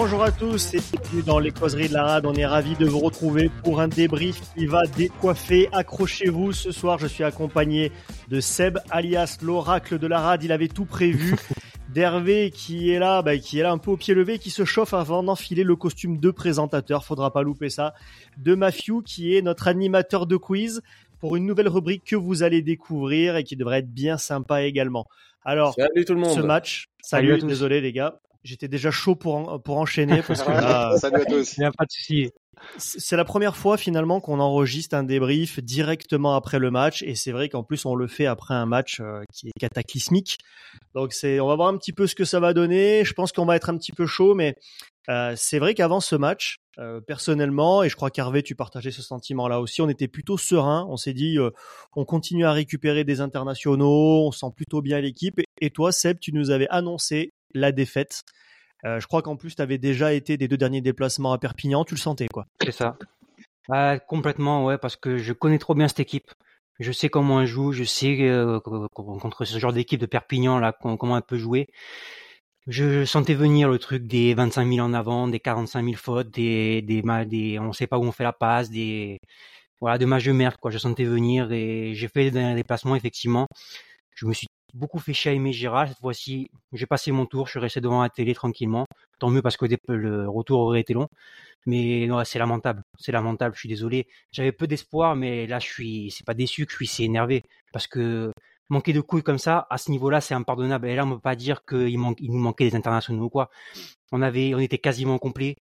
Bonjour à tous et bienvenue dans les causeries de la rade. On est ravis de vous retrouver pour un débrief qui va décoiffer. Accrochez-vous. Ce soir, je suis accompagné de Seb, alias l'oracle de la rade. Il avait tout prévu. D'Hervé qui est là, bah, qui est là un peu au pied levé, qui se chauffe avant d'enfiler le costume de présentateur. Faudra pas louper ça. De Mafiou qui est notre animateur de quiz pour une nouvelle rubrique que vous allez découvrir et qui devrait être bien sympa également. Alors, Salut tout le monde. ce match, Salut à salut, tous. désolé les gars, j'étais déjà chaud pour, en- pour enchaîner parce que là, Salut à tous. Il n'y a pas de souci. c'est la première fois finalement qu'on enregistre un débrief directement après le match et c'est vrai qu'en plus on le fait après un match euh, qui est cataclysmique. Donc c'est, on va voir un petit peu ce que ça va donner. Je pense qu'on va être un petit peu chaud, mais euh, c'est vrai qu'avant ce match, euh, personnellement, et je crois qu'Hervé, tu partageais ce sentiment-là aussi, on était plutôt serein. On s'est dit, euh, on continue à récupérer des internationaux, on sent plutôt bien l'équipe. Et toi, Seb, tu nous avais annoncé la défaite. Euh, je crois qu'en plus, tu avais déjà été des deux derniers déplacements à Perpignan, tu le sentais quoi. C'est ça. Bah, complètement, ouais, parce que je connais trop bien cette équipe. Je sais comment elle joue, je sais euh, contre ce genre d'équipe de Perpignan là com- comment elle peut jouer. Je sentais venir le truc des 25 000 en avant, des 45 000 fautes, des des des on sait pas où on fait la passe, des voilà, de matchs de merde quoi. Je sentais venir et j'ai fait des déplacements effectivement. Je me suis beaucoup fait chier à Aimé Girard. Cette fois-ci, j'ai passé mon tour, je suis resté devant la télé tranquillement. Tant mieux parce que le retour aurait été long. Mais c'est lamentable. C'est lamentable. Je suis désolé. J'avais peu d'espoir, mais là, je suis, c'est pas déçu que je suis, énervé. Parce que manquer de couilles comme ça, à ce niveau-là, c'est impardonnable. Et là, on peut pas dire qu'il nous manquait des internationaux ou quoi. On était quasiment complet.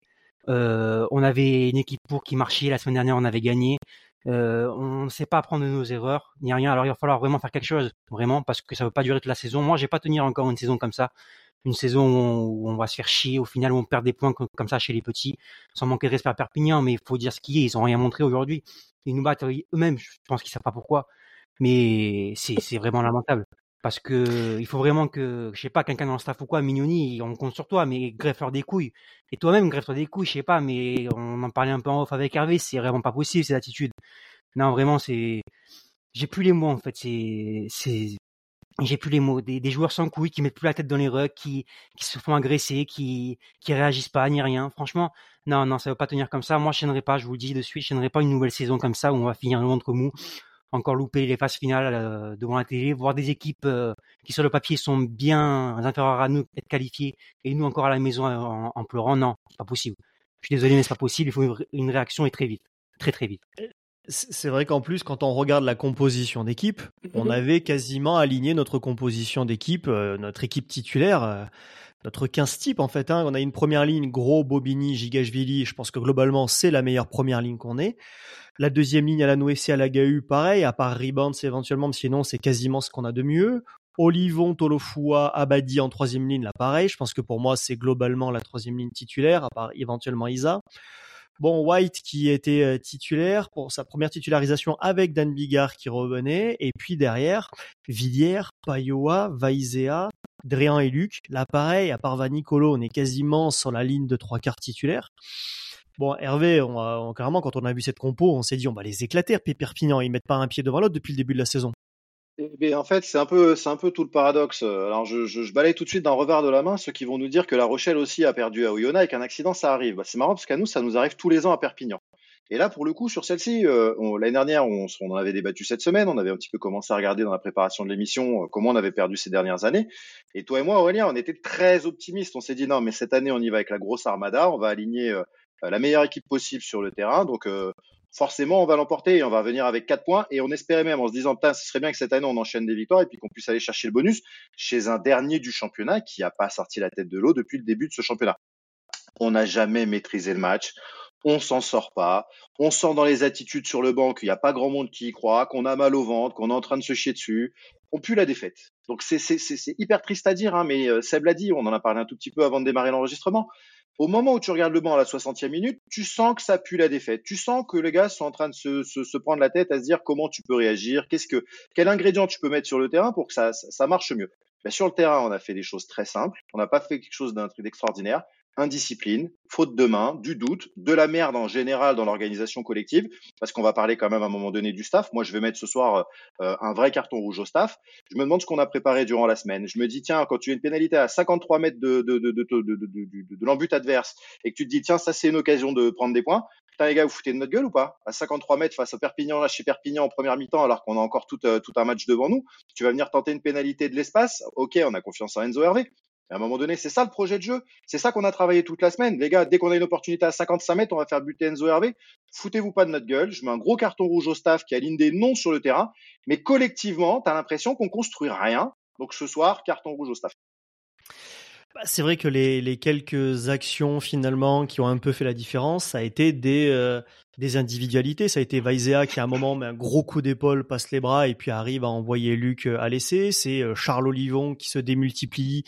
Euh, on avait une équipe pour qui marchait. La semaine dernière, on avait gagné. Euh, on ne sait pas apprendre de nos erreurs, ni rien. Alors il va falloir vraiment faire quelque chose, vraiment, parce que ça ne veut pas durer toute la saison. Moi, je vais pas tenir encore une saison comme ça, une saison où on, va se faire chier. Au final, où on perd des points co- comme ça chez les petits, sans manquer de respect à Perpignan. Mais il faut dire ce qui est. Ils ont rien montré aujourd'hui. Ils nous battent eux-mêmes. Je pense qu'ils savent pas pourquoi, mais c'est vraiment lamentable. Parce que il faut vraiment que, je sais pas, quelqu'un dans le staff ou quoi, Mignoni, on compte sur toi, mais greffe-leur des couilles. Et toi-même, greffe-toi des couilles, je sais pas, mais on en parlait un peu en off avec Hervé, c'est vraiment pas possible, cette attitude. Non, vraiment, c'est, j'ai plus les mots, en fait, c'est, j'ai plus les mots. Des, joueurs sans couilles qui mettent plus la tête dans les rucks, qui, se font agresser, qui, qui réagissent pas, ni rien. Franchement, non, non, ça va pas tenir comme ça. Moi, je chaînerai pas, je vous le dis de suite, je chaînerai pas une nouvelle saison comme ça où on va finir le ventre mou. Encore louper les phases finales euh, devant la télé, voir des équipes euh, qui sur le papier sont bien inférieures à nous, être qualifiées, et nous encore à la maison en, en pleurant. Non, c'est pas possible. Je suis désolé, mais c'est pas possible. Il faut une ré- une réaction et très vite, très très vite. C'est vrai qu'en plus, quand on regarde la composition d'équipe, on avait quasiment aligné notre composition d'équipe, euh, notre équipe titulaire, euh, notre 15 type en fait. Hein. On a une première ligne, Gros, Bobigny, Gigashvili. Je pense que globalement, c'est la meilleure première ligne qu'on ait. La deuxième ligne à la Noétie, à la Gahu, pareil, à part Rebounds éventuellement, mais sinon, c'est quasiment ce qu'on a de mieux. Olivon, Tolofua, Abadi en troisième ligne, là pareil. Je pense que pour moi, c'est globalement la troisième ligne titulaire, à part éventuellement Isa. Bon, White qui était euh, titulaire pour sa première titularisation avec Dan Bigard qui revenait. Et puis derrière, Villiers, Payoa, Vaizea, Dréan et Luc. Là, pareil, à part Vanicolo, on est quasiment sur la ligne de trois quarts titulaires. Bon, Hervé, a, on- carrément, quand on a vu cette compo, on s'est dit, on va les éclater, Perpignan. Ils mettent pas un pied devant l'autre depuis le début de la saison. Eh bien, en fait, c'est un peu, un peu tout le paradoxe. Alors, je, je, je balaye tout de suite d'un revers de la main ceux qui vont nous dire que La Rochelle aussi a perdu à Oyonnax et qu'un accident, ça arrive. Bah, c'est marrant parce qu'à nous, ça nous arrive tous les ans à Perpignan. Et là, pour le coup, sur celle-ci, euh, l'année dernière, on, on en avait débattu cette semaine. On avait un petit peu commencé à regarder dans la préparation de l'émission euh, comment on avait perdu ces dernières années. Et toi et moi, Aurélien, on était très optimistes. On s'est dit non, mais cette année, on y va avec la grosse armada. On va aligner euh, la meilleure équipe possible sur le terrain. Donc, euh, forcément, on va l'emporter et on va revenir avec quatre points. Et on espérait même en se disant, putain, ce serait bien que cette année, on enchaîne des victoires et puis qu'on puisse aller chercher le bonus chez un dernier du championnat qui n'a pas sorti la tête de l'eau depuis le début de ce championnat. On n'a jamais maîtrisé le match. On s'en sort pas. On sent dans les attitudes sur le banc qu'il n'y a pas grand monde qui y croit, qu'on a mal au ventre, qu'on est en train de se chier dessus. On pue la défaite. Donc c'est hyper triste à dire, hein, mais euh, Seb l'a dit, on en a parlé un tout petit peu avant de démarrer l'enregistrement. Au moment où tu regardes le banc à la 60e minute, tu sens que ça pue la défaite. Tu sens que les gars sont en train de se, se, prendre la tête à se dire comment tu peux réagir, qu'est-ce que, quel ingrédient tu peux mettre sur le terrain pour que ça, ça, marche mieux. Ben, sur le terrain, on a fait des choses très simples. On n'a pas fait quelque chose d'extraordinaire. Indiscipline, faute de main, du doute, de la merde en général dans l'organisation collective, parce qu'on va parler quand même à un moment donné du staff. Moi, je vais mettre ce soir euh, un vrai carton rouge au staff. Je me demande ce qu'on a préparé durant la semaine. Je me dis, tiens, quand tu as une pénalité à 53 mètres de, de, de, de, de, adverse et que tu te dis, tiens, ça c'est une occasion de prendre des points, putain les gars, vous foutez de notre gueule ou pas? À 53 mètres face à Perpignan, là chez Perpignan en première mi-temps, alors qu'on a encore tout, tout un match devant nous, tu vas venir tenter une pénalité de l'espace? Ok, on a confiance en Enzo Hervé à un moment donné, c'est ça le projet de jeu. C'est ça qu'on a travaillé toute la semaine. Les gars, dès qu'on a une opportunité à 55 mètres, on va faire buter Enzo Hervé. Foutez-vous pas de notre gueule. Je mets un gros carton rouge au staff qui aligne des noms sur le terrain. Mais collectivement, tu as l'impression qu'on construit rien. Donc ce soir, carton rouge au staff. Bah, c'est vrai que les, les, quelques actions finalement qui ont un peu fait la différence, ça a été des, euh, des individualités. Ça a été Vaizea qui à un moment met un gros coup d'épaule, passe les bras et puis arrive à envoyer Luc euh, à l'essai. C'est euh, Charles Olivon qui se démultiplie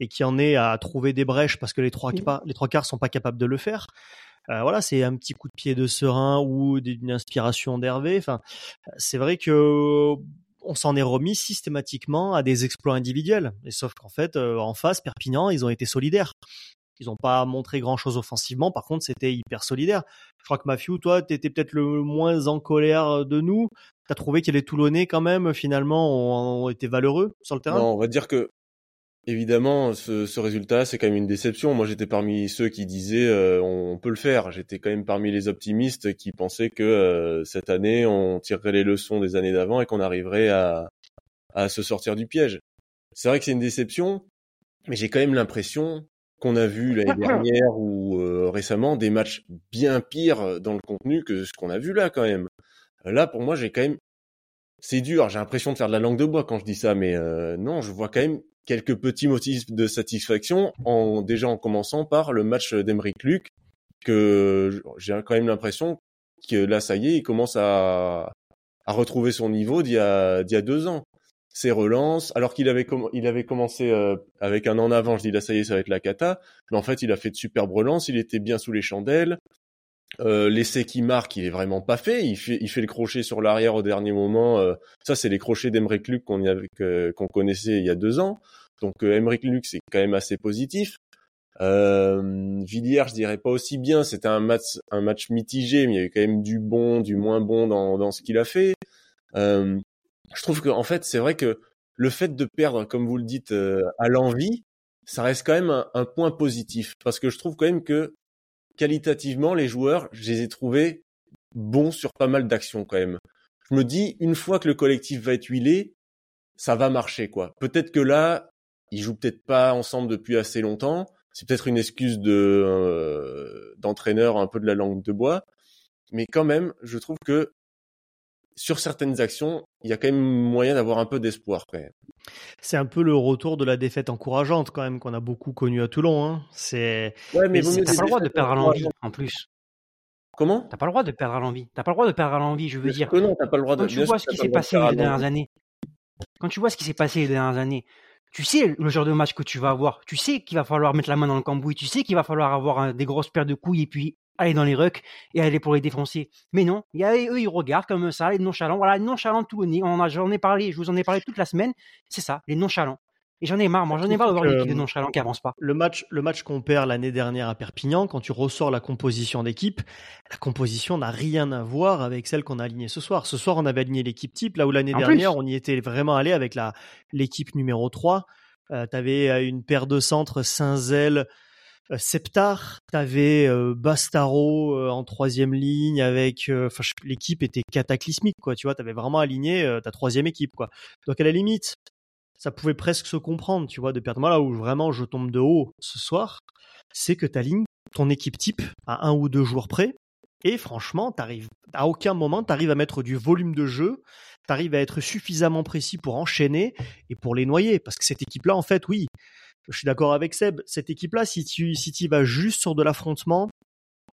et qui en est à trouver des brèches parce que les trois, les trois quarts sont pas capables de le faire. Euh, voilà, c'est un petit coup de pied de Serein ou d'une inspiration d'Hervé. Enfin, c'est vrai que on s'en est remis systématiquement à des exploits individuels. Et sauf qu'en fait, euh, en face, Perpignan, ils ont été solidaires. Ils n'ont pas montré grand-chose offensivement. Par contre, c'était hyper solidaire. Je crois que Mathieu, toi, tu étais peut-être le moins en colère de nous. Tu as trouvé que les Toulonnais, quand même, finalement, ont, été valeureux sur le terrain? Non, on va dire que Évidemment, ce, ce résultat, c'est quand même une déception. Moi, j'étais parmi ceux qui disaient euh, on, peut le faire. J'étais quand même parmi les optimistes qui pensaient que euh, cette année, on tirerait les leçons des années d'avant et qu'on arriverait à, à se sortir du piège. C'est vrai que c'est une déception, mais j'ai quand même l'impression qu'on a vu l'année dernière ou euh, récemment des matchs bien pires dans le contenu que ce qu'on a vu là quand même. Là, pour moi, j'ai quand même c'est dur. J'ai l'impression de faire de la langue de bois quand je dis ça, mais non, je vois quand même quelques petits motifs de satisfaction, en déjà en commençant par le match d'Emeric Luc, que j'ai quand même l'impression que là, ça y est, il commence à, à retrouver son niveau d'il y a, d'il y a deux ans. Ses relances, alors qu'il avait, il avait commencé euh, avec un en avant, je dis là, ça y est, ça va être la cata, mais en fait, il a fait de superbes relances, il était bien sous les chandelles, euh, l'essai qui marque, il est vraiment pas fait. Il fait, il fait le crochet sur l'arrière au dernier moment. Euh, ça, c'est les crochets d'Emeric Luc qu'on qu'on connaissait il y a deux ans. Donc euh, Emeric Luc, c'est quand même assez positif. Euh, Villiers, je dirais pas aussi bien. C'était un match, un match mitigé, mais il y avait quand même du bon, du moins bon dans, dans ce qu'il a fait. Euh, je trouve que en fait, c'est vrai que le fait de perdre, comme vous le dites, à l'envie, ça reste quand même un, un, point positif parce que je trouve quand même que qualitativement, les joueurs, je les ai trouvés bons sur pas mal d'actions quand même. Je me dis, une fois que le collectif va être huilé, ça va marcher quoi. Peut-être que là, ils jouent peut-être pas ensemble depuis assez longtemps. C'est peut-être une excuse euh, d'entraîneur un peu de la langue de bois, mais quand même, je trouve que sur certaines actions, il y a quand même moyen d'avoir un peu d'espoir. C'est un peu le retour de la défaite encourageante quand même qu'on a beaucoup connu à Toulon. Hein. C'est. Ouais, mais, t'as pas le droit de perdre à l'envie en plus. Comment? T'as pas le droit de perdre à l'envie. T'as pas le droit de perdre à l'envie, je veux dire. Que non, t'as pas le droit de. Quand tu vois ce qui s'est passé les dernières années, quand tu vois ce qui s'est passé les dernières années, tu sais le genre de match que tu vas avoir. Tu sais qu'il va falloir mettre la main dans le cambouis. Tu sais qu'il va falloir avoir des grosses paires de couilles et puis aller dans les rucks et aller pour les défoncer. Mais non, y a, eux, ils regardent comme ça, les nonchalants. Voilà, les nonchalants tout On en a, j'en ai parlé, je vous en ai parlé toute la semaine. C'est ça, les nonchalants. Et j'en ai marre, moi, j'en ai marre de voir une équipe de nonchalants qui avance pas. Le match, le match qu'on perd l'année dernière à Perpignan, quand tu ressors la composition d'équipe, la composition n'a rien à voir avec celle qu'on a alignée ce soir. Ce soir, on avait aligné l'équipe type, là où l'année dernière, on y était vraiment allé avec la, l'équipe numéro 3. Euh, tu avais euh, une paire de centres Saint-Zel, Septar, t'avais euh, Bastaro euh, en troisième ligne avec, enfin l'équipe était cataclysmique quoi, tu vois, t'avais vraiment aligné ta troisième équipe quoi. Donc à la limite, ça pouvait presque se comprendre, tu vois, de perdre. Moi là où vraiment je tombe de haut ce soir, c'est que t'alignes ton équipe type à un ou deux jours près, et franchement, t'arrives à aucun moment t'arrives à mettre du volume de jeu, t'arrives à être suffisamment précis pour enchaîner et pour les noyer, parce que cette équipe-là, en fait, oui, je suis d'accord avec Seb. Cette équipe-là, si tu si vas juste sur de l'affrontement,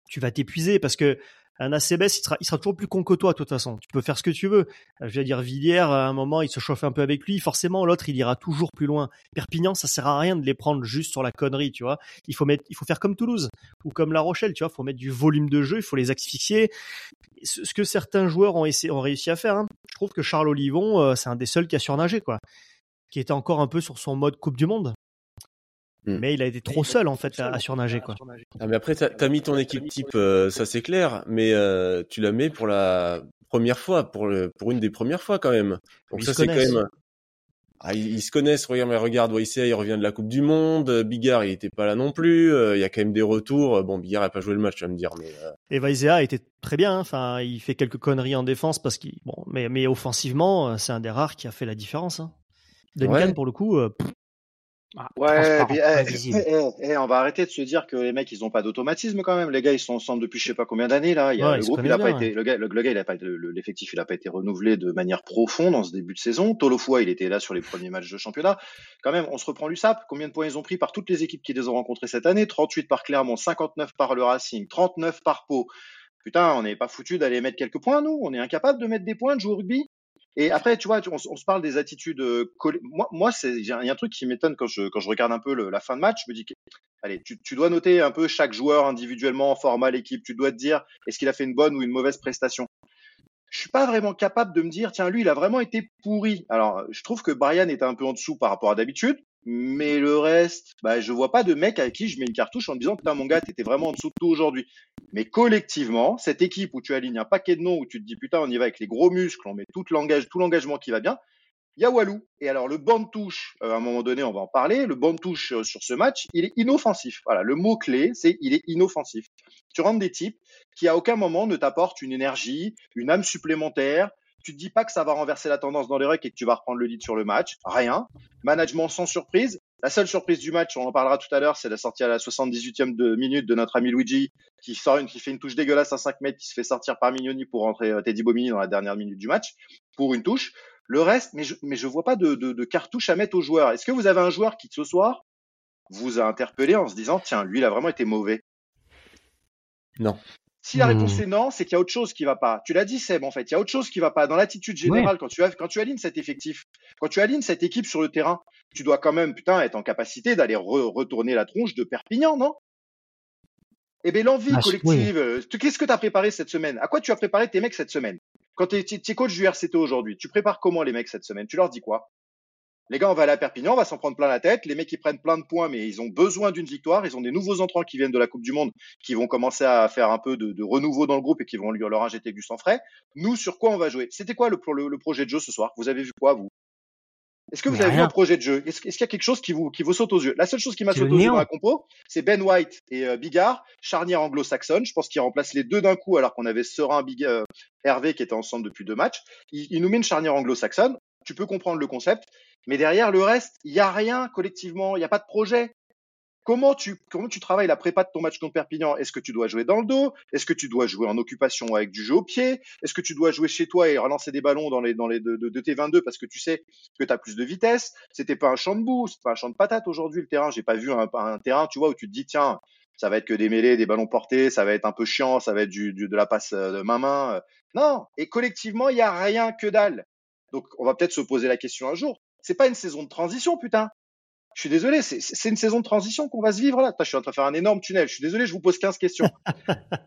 tu vas t'épuiser parce que un ACBS, il sera, il sera toujours plus con que toi, de toute façon. Tu peux faire ce que tu veux. Je vais dire, Villiers, à un moment, il se chauffe un peu avec lui. Forcément, l'autre, il ira toujours plus loin. Perpignan, ça sert à rien de les prendre juste sur la connerie, tu vois. Il faut mettre, il faut faire comme Toulouse ou comme La Rochelle, tu vois. Il faut mettre du volume de jeu, il faut les asphyxier. Ce que certains joueurs ont, essayé, ont réussi à faire, hein. je trouve que Charles Olivon, euh, c'est un des seuls qui a surnagé, quoi. Qui était encore un peu sur son mode Coupe du Monde. Hmm. Mais il a été trop seul en fait à, à surnager quoi. Ah, mais après, t'as as mis ton équipe type, euh, ça c'est clair, mais euh, tu la mets pour la première fois, pour, le, pour une des premières fois quand même. Donc Ils ça se c'est quand connaissent. même. Ah, ils, ils se connaissent, regarde, mais regarde, Waïsea, il revient de la Coupe du Monde, euh, Bigard, il était pas là non plus, euh, il y a quand même des retours. Bon, Bigard a pas joué le match, tu vas me dire, mais euh, Et Vaizea était très bien. hein. Enfin, il fait quelques conneries en défense parce qu'il bon, mais mais offensivement, c'est un des rares qui a fait la différence. Hein. Duncan Ouais. pour le coup, euh, pff, Ah, Ouais, puis, eh, eh, eh, eh, on va arrêter de se dire que les mecs ils ont pas d'automatisme quand même. Les gars ils sont ensemble depuis je sais pas combien d'années là. Il y a, Ouais, le groupe il a pas été, le gars, le, le gars il a pas l'effectif il a pas été renouvelé de manière profonde en ce début de saison. Tolofua il était là sur les premiers matchs de championnat. Quand même, on se reprend l'USAP. Combien de points ils ont pris par toutes les équipes qui les ont rencontrés cette année? 38 par Clermont, 59 par le Racing, 39 par Pau. Putain, on n'est pas foutu d'aller mettre quelques points nous. On est incapable de mettre des points de jouer au rugby. Et après, tu vois, on, on se parle des attitudes. euh, Moi, moi, il y a un truc qui m'étonne quand je quand je regarde un peu le- la fin de match. Je me dis, allez, tu, tu dois noter un peu chaque joueur individuellement, format, l'équipe. Tu dois te dire, est-ce qu'il a fait une bonne ou une mauvaise prestation? Je suis pas vraiment capable de me dire, tiens, lui, il a vraiment été pourri. Alors, je trouve que Brian était un peu en dessous par rapport à d'habitude. Mais le reste, bah, je vois pas de mec avec qui je mets une cartouche en me disant, putain, mon gars, t'étais vraiment en dessous de tout aujourd'hui. Mais collectivement, cette équipe où tu alignes un paquet de noms, où tu te dis putain, on y va avec les gros muscles, on met tout l'engagement, qui va bien. Il y a Walou. Et alors, le banc de touche, euh, à un moment donné, on va en parler. Le banc de touche euh, sur ce match, il est inoffensif. Voilà, le mot clé, c'est il est inoffensif. Tu rentres des types qui à aucun moment ne t'apportent une énergie, une âme supplémentaire. Tu te dis pas que ça va renverser la tendance dans les rucks et que tu vas reprendre le lead sur le match. Rien. Management sans surprise. La seule surprise du match, on en parlera tout à l'heure, c'est la sortie à la 78e de minute de notre ami Luigi qui fait une touche dégueulasse à 5 mètres, qui se fait sortir par Mignoni pour rentrer euh, Teddy Bomini dans la dernière minute du match pour une touche. Le reste, mais je, mais je vois pas de, de, de cartouche à mettre aux joueurs. Est-ce que vous avez un joueur qui ce soir vous a interpellé en se disant tiens lui il a vraiment été mauvais? Non. Si la Hmm. réponse est non, c'est qu'il y a autre chose qui va pas. Tu l'as dit Seb en fait, il y a autre chose qui va pas. Dans l'attitude générale quand tu as, quand tu alignes cet effectif, quand tu alignes cette équipe sur le terrain, tu dois quand même putain être en capacité d'aller re- retourner la tronche de Perpignan, non? Eh bien l'envie Ah, collective. euh, Qu'est-ce que tu as préparé cette semaine? À quoi tu as préparé tes mecs cette semaine? Quand tu es, coach du RCT aujourd'hui, tu prépares comment les mecs cette semaine? Tu leur dis quoi? Les gars, on va aller à Perpignan, on va s'en prendre plein la tête. Les mecs, ils prennent plein de points, mais ils ont besoin d'une victoire. Ils ont des nouveaux entrants qui viennent de la Coupe du Monde, qui vont commencer à faire un peu de, de renouveau dans le groupe et qui vont lui leur injecter du sang frais. Nous, sur quoi on va jouer? C'était quoi le, le, le, projet de jeu ce soir? Vous avez vu quoi, vous? Est-ce que vous Mais avez rien. vu un projet de jeu? Est-ce qu'il y a quelque chose qui vous, qui vous saute aux yeux? La seule chose qui m'a sauté aux yeux dans la compo, c'est Ben White et euh, Bigard, charnière anglo-saxonne. Je pense qu'ils remplacent les deux d'un coup, alors qu'on avait Serein, Big, euh, Hervé qui était ensemble depuis deux matchs. Il, il nous met une charnière anglo-saxonne. Tu peux comprendre le concept. Mais derrière le reste, il n'y a rien collectivement, il n'y a pas de projet. Comment tu, comment tu travailles la prépa de ton match contre Perpignan? Est-ce que tu dois jouer dans le dos? Est-ce que tu dois jouer en occupation avec du jeu au pied? Est-ce que tu dois jouer chez toi et relancer des ballons dans les, dans les de, de, de tes 22 parce que tu sais que tu as plus de vitesse? C'était pas un champ de boue, c'est pas un champ de patate aujourd'hui le terrain. J'ai pas vu un, un, terrain, tu vois, où tu te dis tiens, ça va être que des mêlées, des ballons portés, ça va être un peu chiant, ça va être du, du de la passe euh, de main main. Non, et collectivement il y a rien que dalle. Donc on va peut-être se poser la question un jour. C'est pas une saison de transition, putain. Je suis désolé, c'est une saison de transition qu'on va se vivre là. Je suis en train de faire un énorme tunnel. Je suis désolé, je vous pose 15 questions.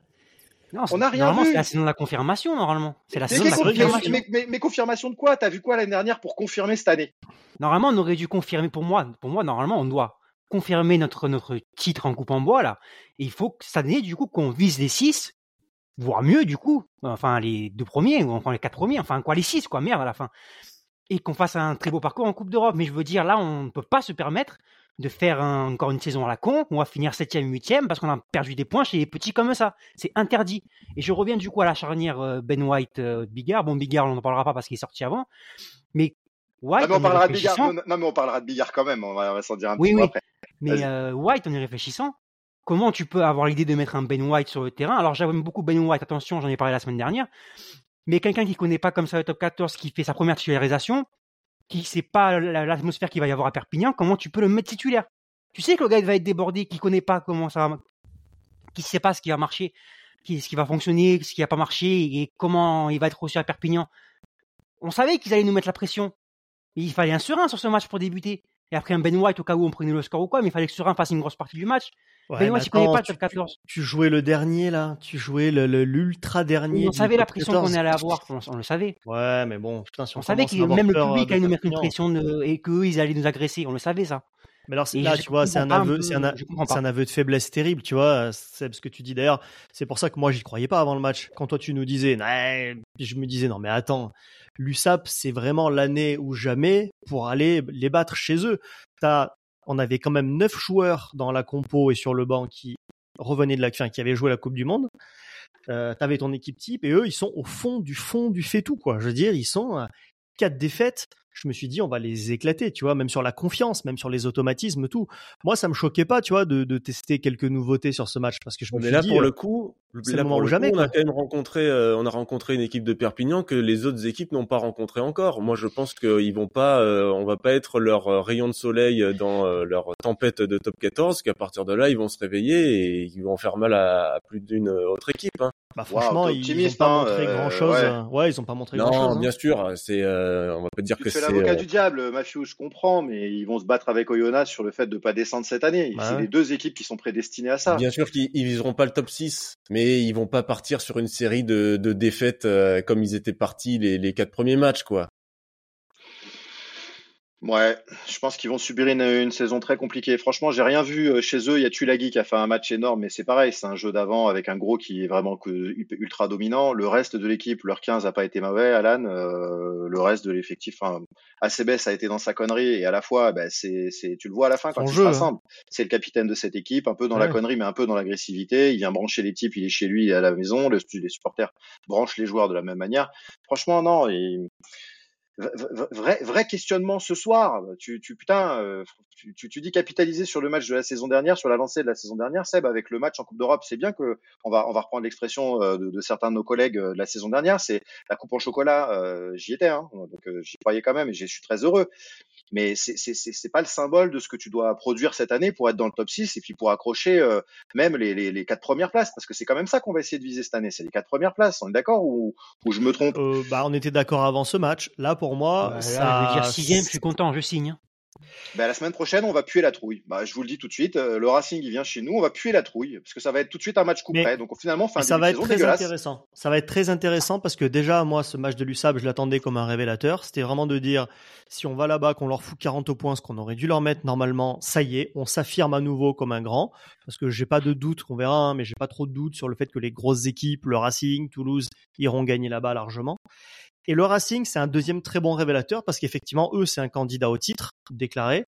Non, On n'a rien normalement, vu. c'est la saison de la confirmation, normalement. C'est la Mais, saison de la confirmation. mais, mais, mais confirmation de quoi? T'as vu quoi l'année dernière pour confirmer cette année? Normalement, on aurait dû confirmer, pour moi, pour moi, normalement, on doit confirmer notre, notre titre en coupe en bois, là. Et il faut que cette année, du coup, qu'on vise les 6, voire mieux, du coup. Enfin, les deux premiers, ou enfin les quatre premiers, enfin, quoi, les 6, quoi, merde, à la fin. Et qu'on fasse un très beau parcours en Coupe d'Europe. Mais je veux dire, là, on ne peut pas se permettre de faire un- encore une saison à la con, on va finir 7ème, 8ème, parce qu'on a perdu des points chez les petits comme ça. C'est interdit. Et je reviens du coup à la charnière euh, Ben White, euh, Bigard. Bon, Bigard, on n'en parlera pas parce qu'il est sorti avant. Mais White, mais on, parlera de Bigard. Non, non, mais on parlera de Bigard quand même. On va, s'en dire un Oui, petit oui. après. Mais euh, White, en y réfléchissant, comment tu peux avoir l'idée de mettre un Ben White sur le terrain? Alors j'aime beaucoup Ben White, attention, j'en ai parlé la semaine dernière. Mais quelqu'un qui connaît pas comme ça le top 14, qui fait sa première titularisation, qui sait pas la- l'atmosphère qu'il va y avoir à Perpignan, comment tu peux le mettre titulaire? Tu sais que le gars va être débordé, qui connaît pas comment ça, va- qui sait pas ce qui va marcher, ce qui va fonctionner, ce qui va pas marché et comment il va être reçu à Perpignan. On savait qu'ils allaient nous mettre la pression. Il fallait un serein sur ce match pour débuter. Et après un Ben White au cas où on prenait le score ou quoi, mais il fallait que Serein fasse une grosse partie du match. Ouais, mais pas le tu, top 14. tu jouais le dernier là, tu jouais le- le- l'ultra dernier. on savait la pression 14. qu'on allait avoir, on, on le savait. Ouais, mais bon, putain, si on, On savait que même le public euh, allait nous mettre une pression de- et qu'eux, ils allaient nous agresser. On le savait, ça. Mais alors là, tu vois, c'est un aveu, c'est un, un, aveu de faiblesse terrible, tu vois. C'est ce que tu dis d'ailleurs. C'est pour ça que moi, j'y croyais pas avant le match. Quand toi, tu nous disais, je me disais, non, mais attends, l'USAP, c'est vraiment l'année ou jamais pour aller les battre chez eux. As, on avait quand même neuf joueurs dans la compo et sur le banc qui revenaient de la, fin, qui avaient joué la Coupe du Monde. Euh, T'avais ton équipe type et eux, ils sont au fond du fond du fait tout, quoi. Je veux dire, ils sont à quatre défaites je me suis dit on va les éclater, tu vois, même sur la confiance, même sur les automatismes, tout. Moi, ça me choquait pas, tu vois, de, de tester quelques nouveautés sur ce match parce que je me Mais là, pour euh, le coup, là, pour le jamais, coup, on a quand même rencontré, euh, on a rencontré une équipe de Perpignan que les autres équipes n'ont pas rencontré encore. Moi, je pense qu'ils vont pas, euh, on va pas être leur rayon de soleil dans leur tempête de top 14, qu'à partir de là, ils vont se réveiller et ils vont faire mal à, plus d'une autre équipe. Hein. Bah franchement, ils n'ont pas montré grand chose. Ouais. ils ont pas montré grand chose. Non, bien sûr, c'est, on va pas dire que c'est. L'avocat du diable. Matthew, je comprends, mais ils vont se battre avec Oyonnax sur le fait de ne pas descendre cette année. Bah c'est les deux équipes qui sont prédestinées à ça. Bien sûr qu'ils viseront pas le top 6, mais ils vont pas partir sur une série de, défaites euh, comme ils étaient partis les, les quatre premiers matchs, quoi. Ouais, je pense qu'ils vont subir une, saison très compliquée. Franchement, j'ai rien vu euh, chez eux. Il y a Tulagi qui a fait un match énorme, mais c'est pareil, c'est un jeu d'avant avec un gros qui est vraiment ultra dominant. Le reste de l'équipe, leur 15 a pas été mauvais, Alan. Euh, le reste de l'effectif, enfin, ACBS a été dans sa connerie et à la fois, bah, c'est, tu le vois à la fin quand il se hein. rassemble. C'est le capitaine de cette équipe, un peu dans la connerie, mais un peu dans l'agressivité. Il vient brancher les types, il est chez lui, à la maison. Le, les supporters branchent les joueurs de la même manière. Franchement, non. Et vrai, vrai questionnement ce soir. Tu, tu putain, euh, tu, tu, dis capitaliser sur le match de la saison dernière, sur la lancée de la saison dernière, Seb, avec le match en Coupe d'Europe. C'est bien que on va, on va reprendre l'expression euh, de, de, certains de nos collègues euh, de la saison dernière. C'est la coupe en chocolat. j'y étais, hein, donc j'y croyais quand même et je suis très heureux. Mais c'est c'est pas le symbole de ce que tu dois produire cette année pour être dans le top 6 et puis pour accrocher même les, les, les quatre premières places parce que c'est quand même ça qu'on va essayer de viser cette année. C'est les quatre premières places. On est d'accord ou, ou je me trompe? Bah on était d'accord avant ce match. Là pour moi, bah, ça... je dire sixième, je suis content, je signe. Ben, la semaine prochaine, on va puer la trouille. Bah, je vous le dis tout de suite, euh, le Racing il vient chez nous, on va puer la trouille parce que ça va être tout de suite un match coup près. Donc finalement, fin ça va être très intéressant. Ça va être très intéressant parce que déjà moi, ce match de l'USAB, je l'attendais comme un révélateur. C'était vraiment de dire si on va là-bas, qu'on leur fout 40 points, ce qu'on aurait dû leur mettre normalement, ça y est, on s'affirme à nouveau comme un grand. Parce que j'ai pas de doute, on verra, hein, mais j'ai pas trop de doute sur le fait que les grosses équipes, le Racing, Toulouse, iront gagner là-bas largement. Et le Racing, c'est un deuxième très bon révélateur parce qu'effectivement, eux, c'est un candidat au titre déclaré.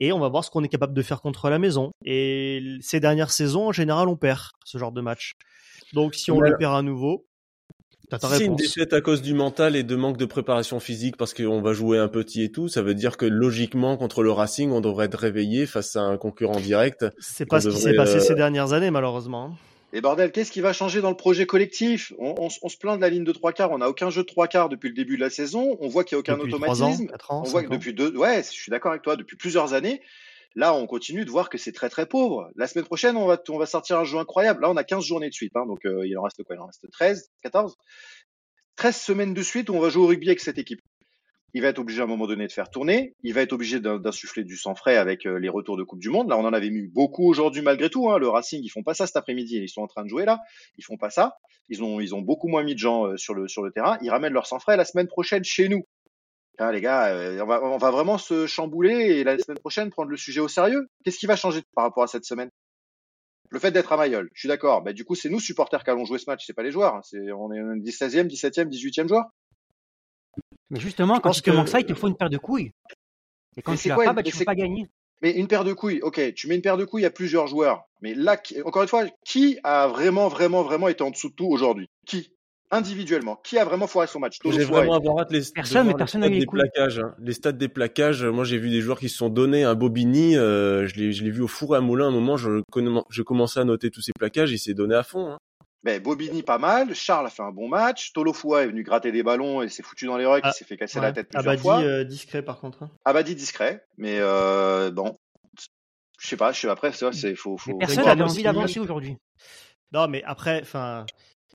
Et on va voir ce qu'on est capable de faire contre la maison. Et ces dernières saisons, en général, on perd ce genre de match. Donc, si on le perd à nouveau, c'est une défaite à cause du mental et de manque de préparation physique parce qu'on va jouer un petit et tout. Ça veut dire que logiquement, contre le Racing, on devrait être réveillé face à un concurrent direct. C'est pas ce qui s'est passé euh, ces dernières années, malheureusement. Et bordel, qu'est-ce qui va changer dans le projet collectif? On, se plaint de la ligne de trois quarts. On n'a aucun jeu de trois quarts depuis le début de la saison. On voit qu'il n'y a aucun automatisme. on voit que depuis deux, ouais, je suis d'accord avec toi, depuis plusieurs années. Là, on continue de voir que c'est très très pauvre. La semaine prochaine, on va, on va sortir un jeu incroyable. Là, on a 15 journées de suite, hein, donc euh, il en reste quoi? Il en reste 13, 14 13 semaines de suite où on va jouer au rugby avec cette équipe il va être obligé à un moment donné de faire tourner, il va être obligé d'insuffler du sang frais avec euh, les retours de Coupe du Monde. Là, on en avait mis beaucoup aujourd'hui malgré tout. Hein. Le Racing, ils font pas ça cet après-midi, ils sont en train de jouer là, ils font pas ça. Ils ont, ils ont beaucoup moins mis de gens euh, sur le, sur le terrain. Ils ramènent leur sang frais la semaine prochaine chez nous. Ah, les gars, euh, on, va, on va vraiment se chambouler et la semaine prochaine prendre le sujet au sérieux. Qu'est-ce qui va changer par rapport à cette semaine? Le fait d'être à Mayol, je suis d'accord. Bah, du coup, c'est nous supporters qui allons jouer ce match, c'est pas les joueurs. Hein. C'est, on est 16e, 17e, 18e joueur. Mais justement, quand tu te manques ça, il te faut une paire de couilles. Et quand tu l'as pas, bah, tu peux pas gagner. Mais une paire de couilles, ok, tu mets une paire de couilles à plusieurs joueurs. Mais là, encore une fois, qui a vraiment, vraiment, vraiment été en dessous de tout aujourd'hui? Qui? Individuellement, qui a vraiment foiré son match? J'ai vraiment avoir hâte les, personne, mais personne les, des plaquages. Hein. Les stats des plaquages, moi j'ai vu des joueurs qui se sont donnés un Bobigny, euh, je l'ai vu au four et à moulin à un moment, je, je commençais à noter tous ces plaquages, il s'est donné à fond. Hein. Ben, Bobigny pas mal, Charles a fait un bon match, Tolofua est venu gratter des ballons et s'est foutu dans les rucks, ah, il s'est fait casser la tête plusieurs Abadi, fois. Euh, discret par contre. Hein. Abadi discret, mais euh, bon, je sais pas, je sais après ça c'est faut, faut personne n'avait envie d'avancer aujourd'hui. Non, mais après enfin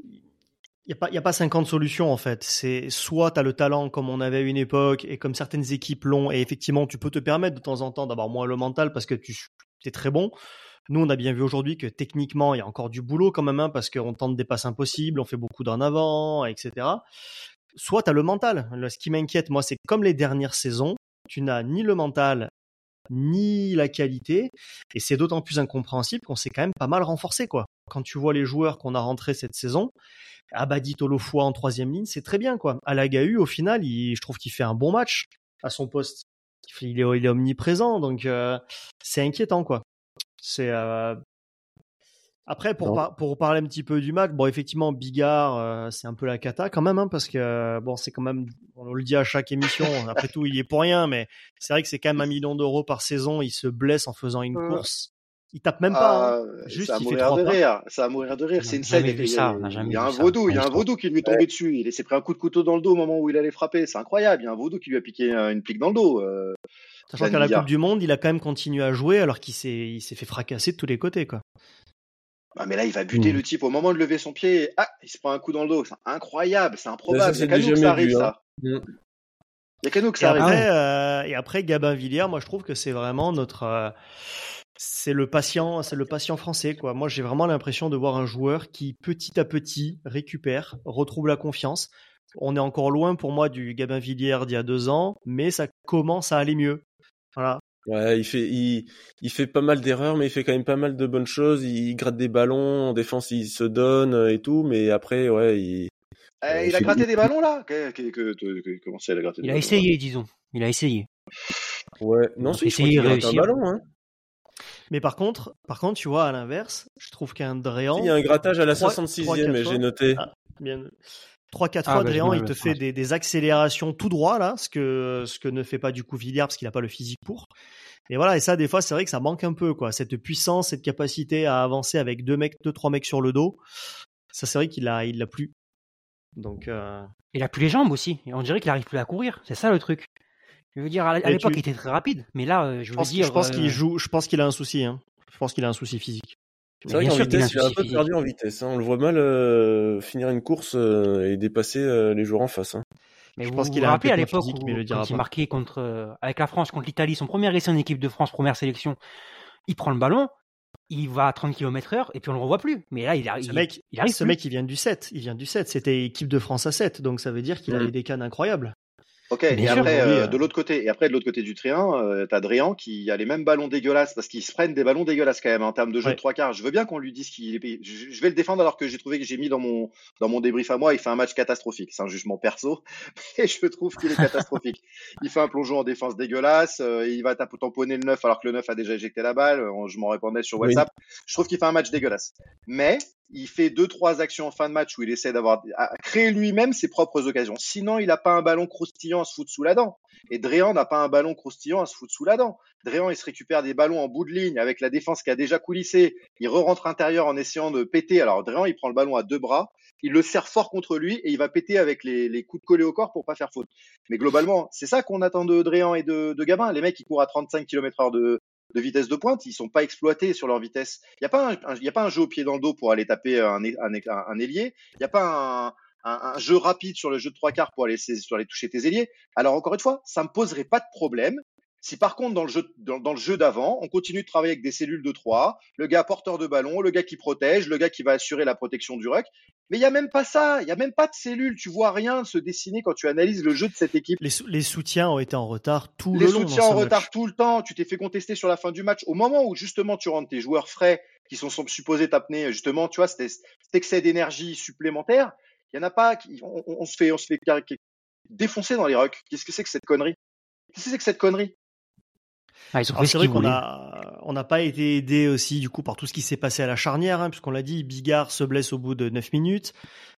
il n'y a, pas, y a pas 50 solutions en fait. C'est soit tu as le talent comme on avait à une époque et comme certaines équipes l'ont, et effectivement tu peux te permettre de temps en temps d'avoir moins le mental parce que tu es très bon. Nous, on a bien vu aujourd'hui que techniquement, il y a encore du boulot quand même, hein, parce qu'on tente des passes impossibles, on fait beaucoup d'en avant, etc. Soit tu as le mental. Ce qui m'inquiète, moi, c'est comme les dernières saisons, tu n'as ni le mental, ni la qualité. Et c'est d'autant plus incompréhensible qu'on s'est quand même pas mal renforcé, quoi. Quand tu vois les joueurs qu'on a rentrés cette saison, Abadi Tolofoa en troisième ligne, c'est très bien, quoi. Alagahu, au final, je trouve qu'il fait un bon match à son poste. Il est, il est omniprésent, donc euh, c'est inquiétant, quoi. C'est euh, après, pour, pour parler un petit peu du match, bon, effectivement, Bigard, euh, c'est un peu la cata quand même, hein, parce que bon, c'est quand même, on le dit à chaque émission, après tout, il y est pour rien, mais c'est vrai que c'est quand même un million d'euros par saison. Il se blesse en faisant une course. Il tape même pas. Hein. Ah, Juste, il fait trois de rire. Ça va mourir de rire. C'est une scène. Il, y a, il y a un vaudou. Il y a un vaudou qui lui est tombé dessus. Il s'est pris un coup de couteau dans le dos au moment où il allait frapper. C'est incroyable. Il y a un vaudou qui lui a piqué une pique dans le dos. Euh, Sachant qu'à la Coupe du Monde, il a quand même continué à jouer alors qu'il s'est, il s'est fait fracasser de tous les côtés, quoi. Ah, mais là, il va buter mmh. le type au moment de lever son pied. Ah, il se prend un coup dans le dos. C'est incroyable, c'est improbable. C'est qu'à nous que ça arrive, ça. Mmh. Il y a qu'à nous que ça arrive. Euh, et après, Gabin Villiers, moi, je trouve que c'est vraiment notre. Euh, c'est le patient, c'est le patient français, quoi. Moi, j'ai vraiment l'impression de voir un joueur qui, petit à petit, récupère, retrouve la confiance. On est encore loin pour moi du Gabin Villiers d'il y a deux ans, mais ça commence à aller mieux. Voilà. Ouais, il fait, il, il fait pas mal d'erreurs, mais il fait quand même pas mal de bonnes choses. Il, gratte des ballons, en défense il se donne euh, et tout, mais après, ouais, il. Euh, il, a gratté des ballons là? Que, que, que, Comment c'est, il a gratté Il a essayé, disons. Il a essayé. Ouais, non, c'est il a un ballon, hein. Mais par contre, par contre, tu vois, à l'inverse, je trouve qu'un Dréan. Il y a un grattage à la 66e, mais j'ai noté. Ah, bien. 3-4 ah, fois, bah, il te fait des, des, accélérations tout droit, là, ce que, ce que ne fait pas du coup Villiers parce qu'il n'a pas le physique pour. Et voilà, et ça, des fois, c'est vrai que ça manque un peu, quoi. Cette puissance, cette capacité à avancer avec deux mecs, deux, trois mecs sur le dos. Ça, c'est vrai qu'il a, il l'a plus. Donc, euh... Il a plus les jambes aussi. On dirait qu'il arrive plus à courir. C'est ça le truc. Je veux dire, à l'époque, il était très rapide, mais là, euh, je, veux pense, dire. Je pense qu'il euh, joue, je pense qu'il a un souci, hein. Je pense qu'il a un souci physique. C'est vrai qu'en vitesse, il a un peu perdu en vitesse. Hein. On le voit mal euh, finir une course et dépasser les joueurs en face. Hein. Mais je vous, pense qu'il a rappelé à l'époque où, il, quand il marquait contre, avec la France contre l'Italie, son premier essai en équipe de France, première sélection, il prend le ballon, il va à 30 km heure et puis on le revoit plus. Mais là, il, arrive. Ce mec, il arrive ce mec, il vient du 7. Il vient du 7. C'était équipe de France à 7. Donc ça veut dire qu'il mmh. avait des cannes incroyables. Ok, et après, euh, de l'autre côté, et après de l'autre côté du trian, euh, t'as Drian qui a les mêmes ballons dégueulasses parce qu'ils se prennent des ballons dégueulasses quand même en termes de jeu de trois quarts. Je veux bien qu'on lui dise qu'il est. Je vais le défendre alors que j'ai trouvé que j'ai mis dans mon dans mon débrief à moi, il fait un match catastrophique. C'est un jugement perso, et je trouve qu'il est catastrophique. il fait un plongeon en défense dégueulasse, euh, il va tamponner le 9 alors que le 9 a déjà éjecté la balle. Je m'en répondais sur WhatsApp. Je trouve qu'il fait un match dégueulasse. Mais il fait deux trois actions en fin de match où il essaie d'avoir à créer lui-même ses propres occasions. Sinon, il n'a pas un ballon croustillant à se foutre sous la dent. Et Dréan n'a pas un ballon croustillant à se foutre sous la dent. Dréan, il se récupère des ballons en bout de ligne avec la défense qui a déjà coulissé. Il re-rentre intérieur en essayant de péter. Alors Dréan, il prend le ballon à deux bras. Il le serre fort contre lui et il va péter avec les, coups de collet au corps pour pas faire faute. Mais globalement, c'est ça qu'on attend de Dréan et de, de Gabin. Les mecs, qui courent à 35 km heure de, de vitesse de pointe, ils sont pas exploités sur leur vitesse. Il n'y a pas un, y a pas un jeu au pied dans le dos pour aller taper un, un, un, ailier. Il n'y a pas un, un, jeu rapide sur le jeu de trois quarts pour aller, sur aller toucher tes ailiers. Alors encore une fois, ça me poserait pas de problème si par contre dans le jeu dans, le jeu d'avant, on continue de travailler avec des cellules de 3, le gars porteur de ballon, le gars qui protège, le gars qui va assurer la protection du ruck, mais il y a même pas ça, il y a même pas de cellules, tu vois rien se dessiner quand tu analyses le jeu de cette équipe. Les, les soutiens ont été en retard tout le long. Les soutiens en retard tout le temps, tu t'es fait contester sur la fin du match au moment où justement tu rentres tes joueurs frais qui sont supposés t'appeler justement, tu vois, cet, excès d'énergie supplémentaire, il y en a pas on, on, se fait on se fait défoncer dans les rucks. Qu'est-ce que c'est que cette connerie? Qu'est-ce que c'est que cette connerie? Ah, c'est vrai qu'on a, on n'a pas été aidé aussi du coup par tout ce qui s'est passé à la charnière, hein, puisqu'on l'a dit, Bigard se blesse au bout de 9 minutes.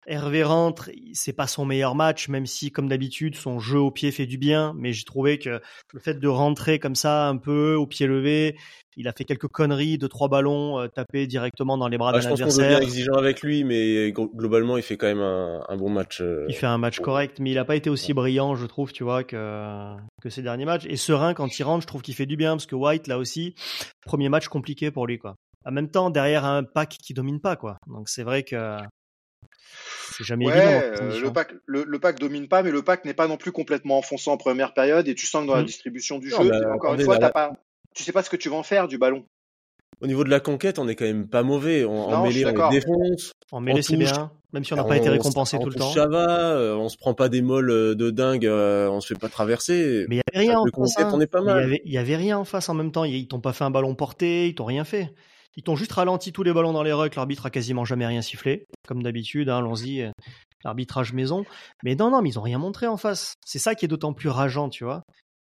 Hervé rentre, c'est pas son meilleur match, même si, comme d'habitude, son jeu au pied fait du bien. Mais j'ai trouvé que le fait de rentrer comme ça, un peu au pied levé, il a fait quelques conneries, deux trois ballons euh, tapés directement dans les bras ah, de l'adversaire. Je pense qu'on bien exigeant avec lui, mais globalement, il fait quand même un, bon match. Euh, il fait un match correct, mais il a pas été aussi brillant, je trouve, tu vois, que que ces derniers matchs. Et serein quand il rentre, je trouve qu'il fait du bien parce que White, là aussi, premier match compliqué pour lui, quoi. En même temps, derrière un pack qui domine pas, quoi. Donc c'est vrai que c'est jamais ouais, euh, le pack, le, pack domine pas, mais le pack n'est pas non plus complètement enfonçant en première période. Et tu sens que dans la mmh. distribution du jeu, bah, encore une fois, pas, tu sais pas ce que tu vas en faire du ballon. au niveau de la conquête, on est quand même pas mauvais. On, en Non, suis mêlée, on défonce. En mêlée, c'est bien. Même si on n'a pas été récompensé tout le temps. Ça va, euh, on se prend pas des molles euh, de dingue, euh, on se fait pas traverser. Mais il y avait rien en face. conquête, hein. on est pas Mais Il y mal. avait, il y avait rien en face en même temps. Ils ils t'ont pas fait un ballon porté, ils t'ont rien fait. Ils t'ont juste ralenti tous les ballons dans les rucks. L'arbitre a quasiment jamais rien sifflé, comme d'habitude. Hein, Allons-y, euh, l'arbitrage maison. Mais non, non, mais ils ont rien montré en face. C'est ça qui est d'autant plus rageant, tu vois.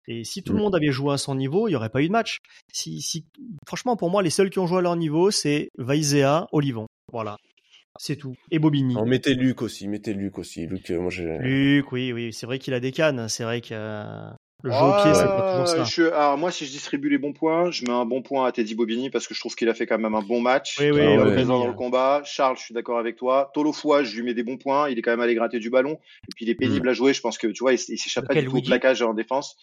Et si tout le Mm. monde avait joué à son niveau, il y aurait pas eu de match. Si, si, franchement, pour moi, les seuls qui ont joué à leur niveau, c'est Vaizea, Olivon. Voilà, c'est tout. Et Bobigny. On mettait Luc aussi, mettez Luc aussi. Luc, euh, moi j'ai. Luc, oui, oui, c'est vrai qu'il a des cannes. C'est vrai que euh, le jeu au pied, c'est pas toujours ça. Je- alors moi, si je distribue les bons points, je mets un bon point à Teddy Bobigny parce que je trouve qu'il a fait quand même un bon match. Oui, oui, Il Bobigny, présent dans le combat. Charles, je suis d'accord avec toi. Tolofoua, je lui mets des bons points. Il est quand même allé gratter du ballon. Et puis il est pénible à jouer. Je pense que tu vois, il, s'échappe pas du tout au plaquage en défense.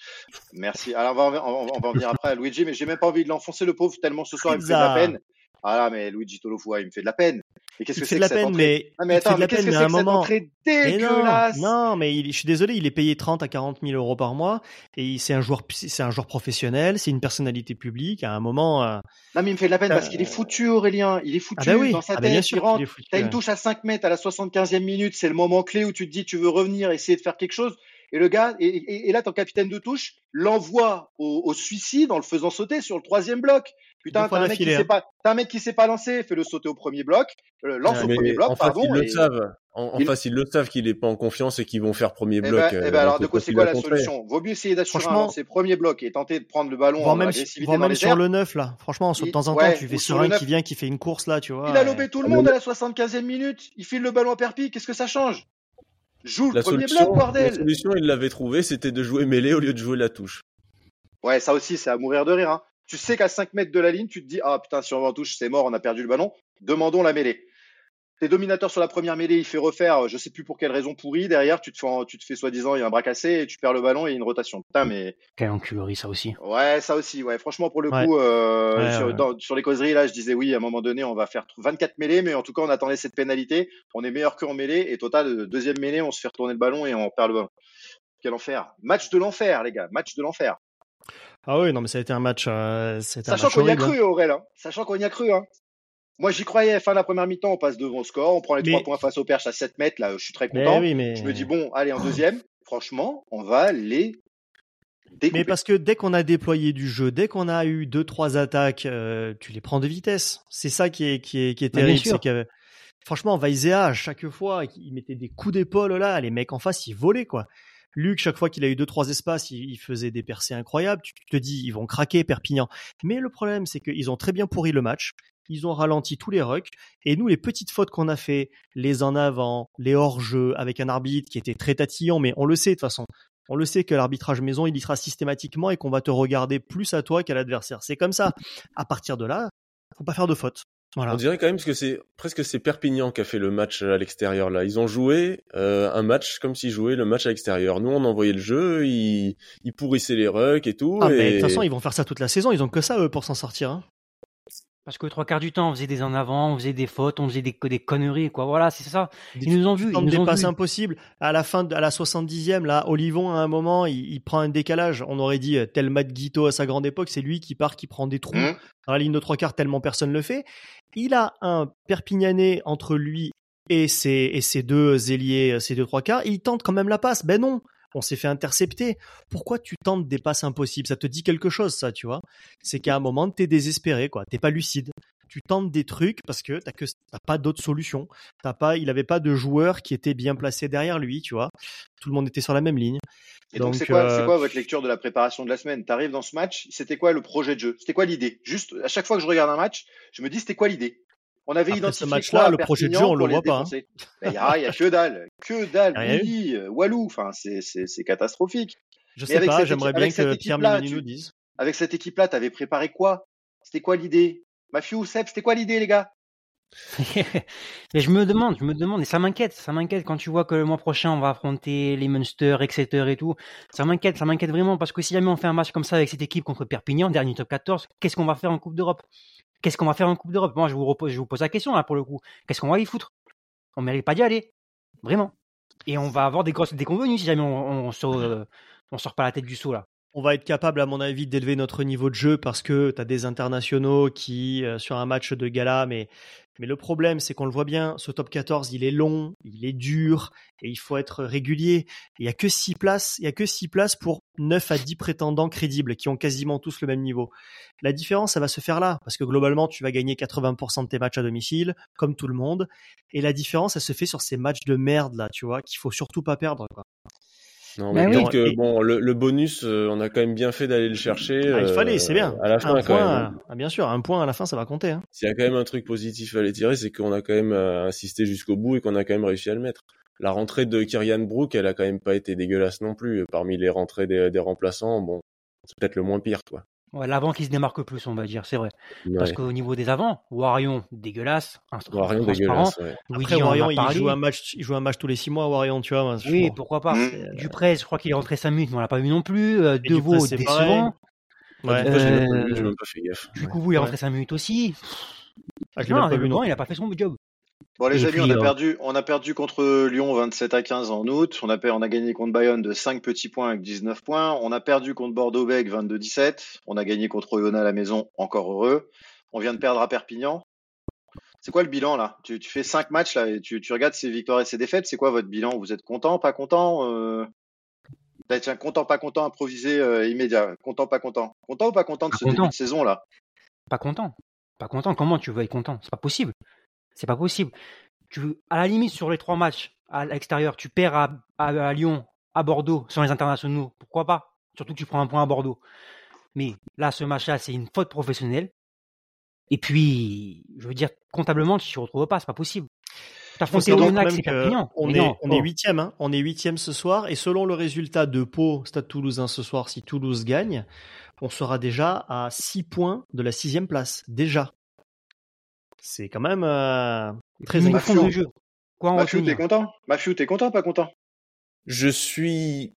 Merci. Alors on va, en- on va- on va en venir après à Luigi, mais j'ai même pas envie de l'enfoncer le pauvre tellement ce soir il me fait de la peine. Ah là, mais Luigi Tolofoua, il me fait de la peine. Et qu'est-ce Il que fait c'est de que la cette peine, entrée mais Ah mais il attends, fait de mais la qu'est-ce peine, que mais c'est que cette moment. entrée Mais non, dégueulasse non, mais il- je suis désolé, il est payé 30 à 40 000 euros par mois et c'est un joueur, c'est un joueur professionnel, c'est une personnalité publique. À un moment, euh, Non, mais il me fait de la peine parce qu'il est Euh, foutu, Aurélien. Il est foutu ah bah oui, dans sa ah bah bien tête. sûr il rentre. T'as une touche à 5 mètres à la 75e minute. C'est le moment clé où tu te dis tu veux revenir, essayer de faire quelque chose. Et le gars, et, et- et là, ton capitaine de touche l'envoie au, au suicide en le faisant sauter sur le troisième bloc. Putain, t'as un, mec qui d'affilée, sait hein. pas, t'as un mec qui sait pas lancer, fais-le sauter au premier bloc, euh, lance Ouais, au premier bloc, en face, pardon. ils le savent. En, en Il- face, ils le savent qu'il est pas en confiance et qu'ils vont faire premier Eh bloc. ben, eh euh, ben alors, de quoi c'est quoi la solution? Vaut mieux essayer d'assurer un Franchement- lancer premier bloc et tenter de prendre le ballon Voire en même, agressivité voire dans même les sur airs. le 9 là. Franchement, sur- de temps en temps, tu fais sur un qui vient, qui fait une course là, tu vois. Il a et- lobé tout le Ah, monde à la 75e minute. Il file le ballon à Perpi. Qu'est-ce que ça change? Joue le La premier solution, bloc, la bordel solution, il l'avait trouvé, c'était de jouer mêlée au lieu de jouer la touche. Ouais, ça aussi, c'est à mourir de rire. Hein. Tu sais qu'à 5 mètres de la ligne, tu te dis Ah putain, si on va en touche, c'est mort, on a perdu le ballon. Demandons la mêlée. T'es dominateur sur la première mêlée, il fait refaire, je sais plus pour quelle raison pourrie. Derrière, tu te fais, en- tu te fais soi-disant, il y a un bras cassé et tu perds le ballon et il y a une rotation. Putain, mais Quelle enculerie, ça aussi. ouais, ça aussi, ouais. Franchement, pour le Ouais. coup, euh, Ouais, sur, ouais. dans- sur les causeries, là, je disais oui, à un moment donné, on va faire 24 mêlées, mais en tout cas, on attendait cette pénalité. On est meilleur que en mêlée et total, euh, deuxième mêlée, on se fait retourner le ballon et on perd le ballon. Quel enfer. Match de l'enfer, les gars. Match de l'enfer. Ah oui, non, mais ça a été un match, euh, Sachant qu'on y a horrible. hein. cru, Aurel. Hein. Sachant qu'on y a cru. Hein. Moi, j'y croyais. Fin de la première mi-temps, on passe devant le score. On prend les Mais- trois points face au Perche à 7 mètres. Là, je suis très Mais content. oui, mais. Je me dis, bon, allez, en deuxième, franchement, on va les découper. Mais parce que dès qu'on a déployé du jeu, dès qu'on a eu deux trois attaques, euh, tu les prends de vitesse. C'est ça qui est qui est qui est bien terrible, sûr. c'est que franchement Vaizea à chaque fois il mettait des coups d'épaule là, les mecs en face ils volaient quoi. Luc chaque fois qu'il a eu deux trois espaces, il, il faisait des percées incroyables. Tu te dis ils vont craquer Perpignan. Mais le problème c'est qu'ils ont très bien pourri le match. Ils ont ralenti tous les rucks et nous les petites fautes qu'on a fait, les en avant, les hors jeu avec un arbitre qui était très tatillon, mais on le sait de toute façon. On le sait que l'arbitrage maison, il y sera systématiquement et qu'on va te regarder plus à toi qu'à l'adversaire. C'est comme ça. À partir de là, faut pas faire de faute. Voilà. On dirait quand même que c'est presque c'est Perpignan qui a fait le match à l'extérieur là. Ils ont joué euh, un match comme s'ils jouaient le match à l'extérieur. Nous on envoyait le jeu, ils, ils pourrissaient les rucks et tout. Ah, mais de toute façon, ils vont faire ça toute la saison. Ils ont que ça, eux, pour s'en sortir. hein. Parce que trois quarts du temps, on faisait des en avant, on faisait des fautes, on faisait des, des conneries, quoi. Voilà, c'est ça. Ils nous ont vus, ils Tente nous des ont passes vus. impossibles. À la fin, de, à la 70e, là, Olivon, à un moment, il, il prend un décalage. On aurait dit, euh, tel Matt Guito à sa grande époque, c'est lui qui part, qui prend des trous Hum. dans la ligne de trois quarts tellement personne le fait. Il a un Perpignanais entre lui et ses, et ses deux ailiers, ses deux trois quarts. Il tente quand même la passe. Ben non, on s'est fait intercepter. Pourquoi tu tentes des passes impossibles? Ça te dit quelque chose, ça, tu vois? C'est qu'à un moment, t'es désespéré, quoi. T'es pas lucide. Tu tentes des trucs parce que t'as que t'as pas d'autre solution. T'as pas, il avait pas de joueur qui était bien placé derrière lui, tu vois. Tout le monde était sur la même ligne. Et donc, c'est quoi, euh, quoi votre lecture de la préparation de la semaine? T'arrives dans ce match, c'était quoi le projet de jeu? C'était quoi l'idée? Juste, à chaque fois que je regarde un match, je me dis, c'était quoi l'idée? On avait Après identifié ce match-là, le projet de jeu, on le voit pas, hein. Ben, Il y, a, il y a que dalle, que dalle. Willy, euh, Walou, enfin, c'est, catastrophique. Je sais pas, j'aimerais bien que Pierre équipe-là, Mimini tu- nous dise. Avec cette équipe-là, t'avais préparé quoi? C'était quoi l'idée? Mafiou, Seb, c'était quoi l'idée, les gars? Mais je me demande, je me demande, et ça m'inquiète, ça m'inquiète quand tu vois que le mois prochain on va affronter les Munster, etc. et tout. Ça m'inquiète, ça m'inquiète vraiment parce que si jamais on fait un match comme ça avec cette équipe contre Perpignan, dernier top 14, qu'est-ce qu'on va faire en Coupe d'Europe? Qu'est-ce qu'on va faire en Coupe d'Europe? Moi, je vous, repose, je vous pose la question là pour le coup. Qu'est-ce qu'on va y foutre? On mérite pas d'y aller, vraiment. Et on va avoir des grosses déconvenues si jamais on, on, sort, euh, on sort pas la tête du saut là. on va être capable, à mon avis, d'élever notre niveau de jeu parce que tu as des internationaux qui, euh, sur un match de gala, mais, mais le problème, c'est qu'on le voit bien, ce top 14, il est long, il est dur, et il faut être régulier. Il y a que six places, il y a que six places pour 9 à 10 prétendants crédibles qui ont quasiment tous le même niveau. La différence, ça va se faire là, parce que globalement, tu vas gagner 80% de tes matchs à domicile, comme tout le monde, et la différence, elle se fait sur ces matchs de merde, là, tu vois, qu'il faut surtout pas perdre, quoi. Non, mais bah que, bon, le, le bonus, euh, on a quand même bien fait d'aller le chercher. Ah, il fallait, c'est bien. Euh, à la fin, un quand point, même. ah, bien sûr, un point à la fin, ça va compter. Hein. S'il y a quand même un truc positif à aller tirer, c'est qu'on a quand même euh, insisté jusqu'au bout et qu'on a quand même réussi à le mettre. La rentrée de Kyrian Brook, elle a quand même pas été dégueulasse non plus. Parmi les rentrées des, des remplaçants, bon, c'est peut-être le moins pire, quoi. Ouais, l'avant qui se démarque plus, on va dire, c'est vrai. Ouais. Parce qu'au niveau des avants, Warion, dégueulasse. un- Warion transparent. dégueulasse, ouais. Après, Warion, il joue un match, il joue un match tous les six mois, Warion, tu vois. moi, Oui, pourquoi pas. Mmh. Duprez, je crois qu'il est rentré 5 minutes, mais on l'a pas vu non plus. Euh, Et Devaux, Duprez, décevant. Ouais. Euh, vu, j'ai même pas fait gaffe. Du coup, vous, il est rentré 5 minutes aussi. Ah, je l'ai Non, même pas vu, visiblement, non. il a pas fait son job. Bon les Et amis, puis, on a euh, perdu, on a perdu contre Lyon 27 à 15 en août. On a, on a gagné contre Bayonne de 5 petits points avec 19 points. On a perdu contre Bordeaux-Bègles 22-17. On a gagné contre Oyonnax à la maison, encore heureux. On vient de perdre à Perpignan. C'est quoi le bilan là? Tu, tu fais 5 matchs là et tu, tu regardes ces victoires et ces défaites. C'est quoi votre bilan? Vous êtes content, pas content euh... Bah, Tiens, content, pas content, improvisé euh, immédiat. Content, pas content. Content ou pas content de Pas ce content. début de saison là? Pas content. Pas content. Comment tu veux être content? C'est pas possible. C'est pas possible. Tu, à la limite, sur les trois matchs à l'extérieur, tu perds à, à, à Lyon, à Bordeaux, sans les internationaux. Pourquoi pas? Surtout que tu prends un point à Bordeaux. Mais là, ce match-là, c'est une faute professionnelle. Et puis, je veux dire, comptablement, tu t'y retrouves pas. C'est pas possible. T'as c'est Perpignan. On est, on est huitième, hein. On est huitième ce soir, et selon le résultat de Pau, Stade Toulousain ce soir, si Toulouse gagne, on sera déjà à 6 points de la sixième place. Déjà. C'est quand même euh, très fond de jeu. Quoi en Mafiou, retenir t'es content? Mafiou, t'es content, pas content? Je suis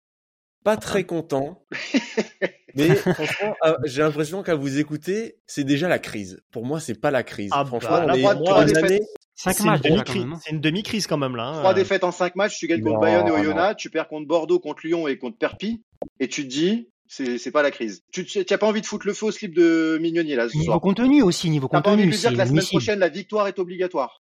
pas très content, mais franchement, ah, j'ai l'impression qu'à vous écouter, c'est déjà la crise. Pour moi, c'est pas la crise. Ah franchement, bah, on la est trois défaites. année- Cinq C'est une matchs hein. c'est une demi-crise quand même là. hein. Trois défaites en cinq matchs, tu gagnes contre Bayonne et. Oyonnax, tu perds contre Bordeaux, contre Lyon et contre Perpi, et tu te dis, c'est pas la crise. Tu n'as pas envie de foutre le feu au slip de Mignoni là ce Niveau soir. contenu aussi, niveau T'as pas envie de contenu, dire c'est que la semaine prochaine la victoire est obligatoire.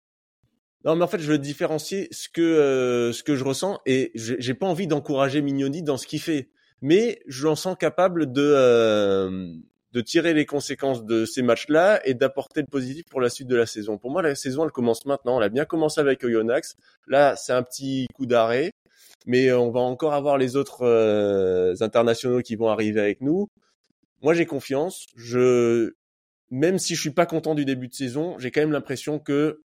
Non, mais en fait, je veux différencier ce que euh, ce que je ressens et j'ai j'ai pas envie d'encourager Mignoni dans ce qu'il fait, mais je l'en sens capable de euh, de tirer les conséquences de ces matchs-là et d'apporter le positif pour la suite de la saison. Pour moi, la saison elle commence maintenant. Elle a bien commencé avec Oyonnax. Là, c'est un petit coup d'arrêt, mais on va encore avoir les autres euh, internationaux qui vont arriver avec nous. Moi, j'ai confiance. Je même si je suis pas content du début de saison, j'ai quand même l'impression que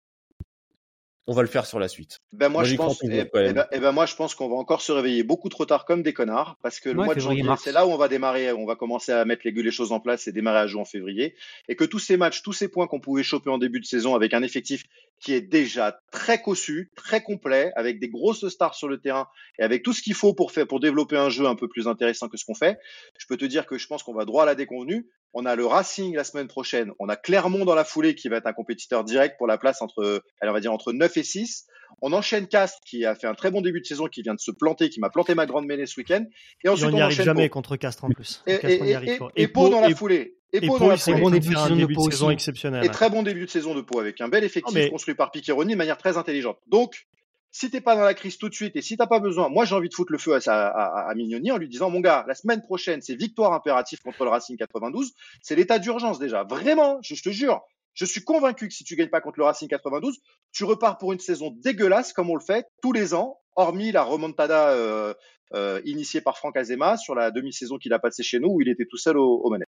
on va le faire sur la suite. Ben moi, Moi, je pense, eh, eh ben, eh ben, moi je pense qu'on va encore se réveiller beaucoup trop tard comme des connards parce que le Ouais, mois de janvier, c'est là où on va démarrer, on va commencer à mettre les, les choses en place et démarrer à jouer en février et que tous ces matchs, tous ces points qu'on pouvait choper en début de saison avec un effectif qui est déjà très cossu, très complet, avec des grosses stars sur le terrain et avec tout ce qu'il faut pour faire pour développer un jeu un peu plus intéressant que ce qu'on fait. Je peux te dire que je pense qu'on va droit à la déconvenue. On a le Racing la semaine prochaine. On a Clermont dans la foulée qui va être un compétiteur direct pour la place entre, on va dire entre 9 et 6. On enchaîne Castres qui a fait un très bon début de saison, qui vient de se planter, qui m'a planté ma grande mêlée ce week-end. Et ensuite on on, n'y arrive enchaîne jamais Pau. contre Castres en plus. Et, Castres, arrive Pau dans la foulée. Et Pau Pau, dans la bon foulée. début de un saison de de exceptionnel. Et très bon début de saison de Pau avec un bel effectif mais- construit par Piccheroni de manière très intelligente. Donc, si t'es pas dans la crise tout de suite et si t'as pas besoin, moi j'ai envie de foutre le feu à, sa- à, à Mignoni en lui disant mon gars, la semaine prochaine c'est victoire impérative contre le Racing 92, c'est l'état d'urgence déjà. Vraiment, je, je te jure, je suis convaincu que si tu gagnes pas contre le Racing 92, tu repars pour une saison dégueulasse comme on le fait tous les ans, hormis la remontada euh, euh, initiée par Franck Azema sur la demi-saison qu'il a passée chez nous où il était tout seul au, au manettes.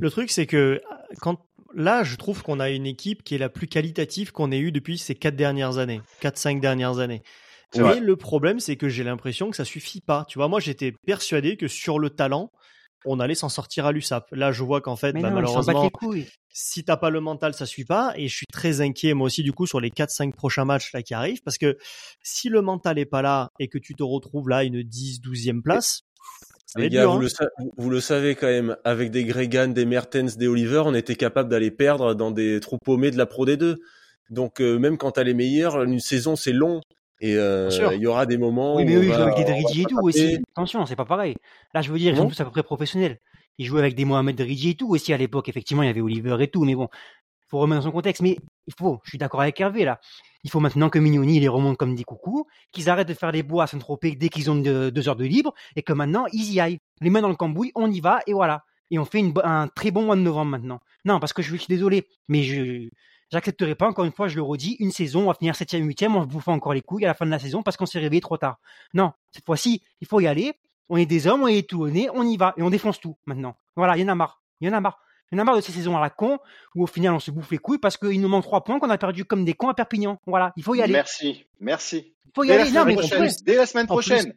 Le truc, c'est que quand là, je trouve qu'on a une équipe qui est la plus qualitative qu'on ait eue depuis ces quatre dernières années, quatre cinq dernières années. Mais vrai. le problème, c'est que j'ai l'impression que ça suffit pas. Tu vois, moi, j'étais persuadé que sur le talent, on allait s'en sortir à l'USAP. Là, je vois qu'en fait, bah, non, malheureusement, si t'as pas le mental, ça suit pas. Et je suis très inquiet, moi aussi, du coup, sur les 4-5 prochains matchs là qui arrivent. Parce que si le mental est pas là et que tu te retrouves là à une 10, 12e place, Les gars, dur, vous, hein. le vous- le savez quand même, avec des Gregan, des Mertens, des Oliver, on était capable d'aller perdre dans des trous paumés de la Pro D2. Donc euh, même quand elle est meilleure, une saison c'est long. Et euh, il y aura des moments oui, où mais eux, ils jouent avec des Dridji et tout aussi. Attention, c'est pas pareil. Là, je veux dire, ils sont tous à peu près professionnels. Ils jouaient avec des Mohamed Dridji et tout aussi à l'époque. Effectivement, il y avait Oliver et tout, mais bon, faut remettre dans son contexte. Mais il faut, je suis d'accord avec Hervé là. Il faut maintenant que Mignoni les remonte comme des coucous, qu'ils arrêtent de faire les bois à Saint-Tropez dès qu'ils ont de- deux heures de libre, et que maintenant ils y aillent. Les mains dans le cambouis, on y va et voilà. Et on fait un très bon mois de novembre maintenant. Non, parce que je suis désolé, mais je j'accepterai pas encore une fois, je le redis, une saison, on va finir septième, huitième, on se bouffe encore les couilles à la fin de la saison parce qu'on s'est réveillé trop tard. Non, cette fois-ci, il faut y aller. On est des hommes, on est tout honnête, on y va et on défonce tout maintenant. Voilà, il y en a marre. Il y en a marre. Il y en a marre de ces saisons à la con où au final on se bouffe les couilles parce qu'il nous manque trois points qu'on a perdu comme des cons à Perpignan. Voilà, il faut y aller. Merci, merci. Il faut y Dès la aller. Non, semaine mais. Dès la semaine prochaine.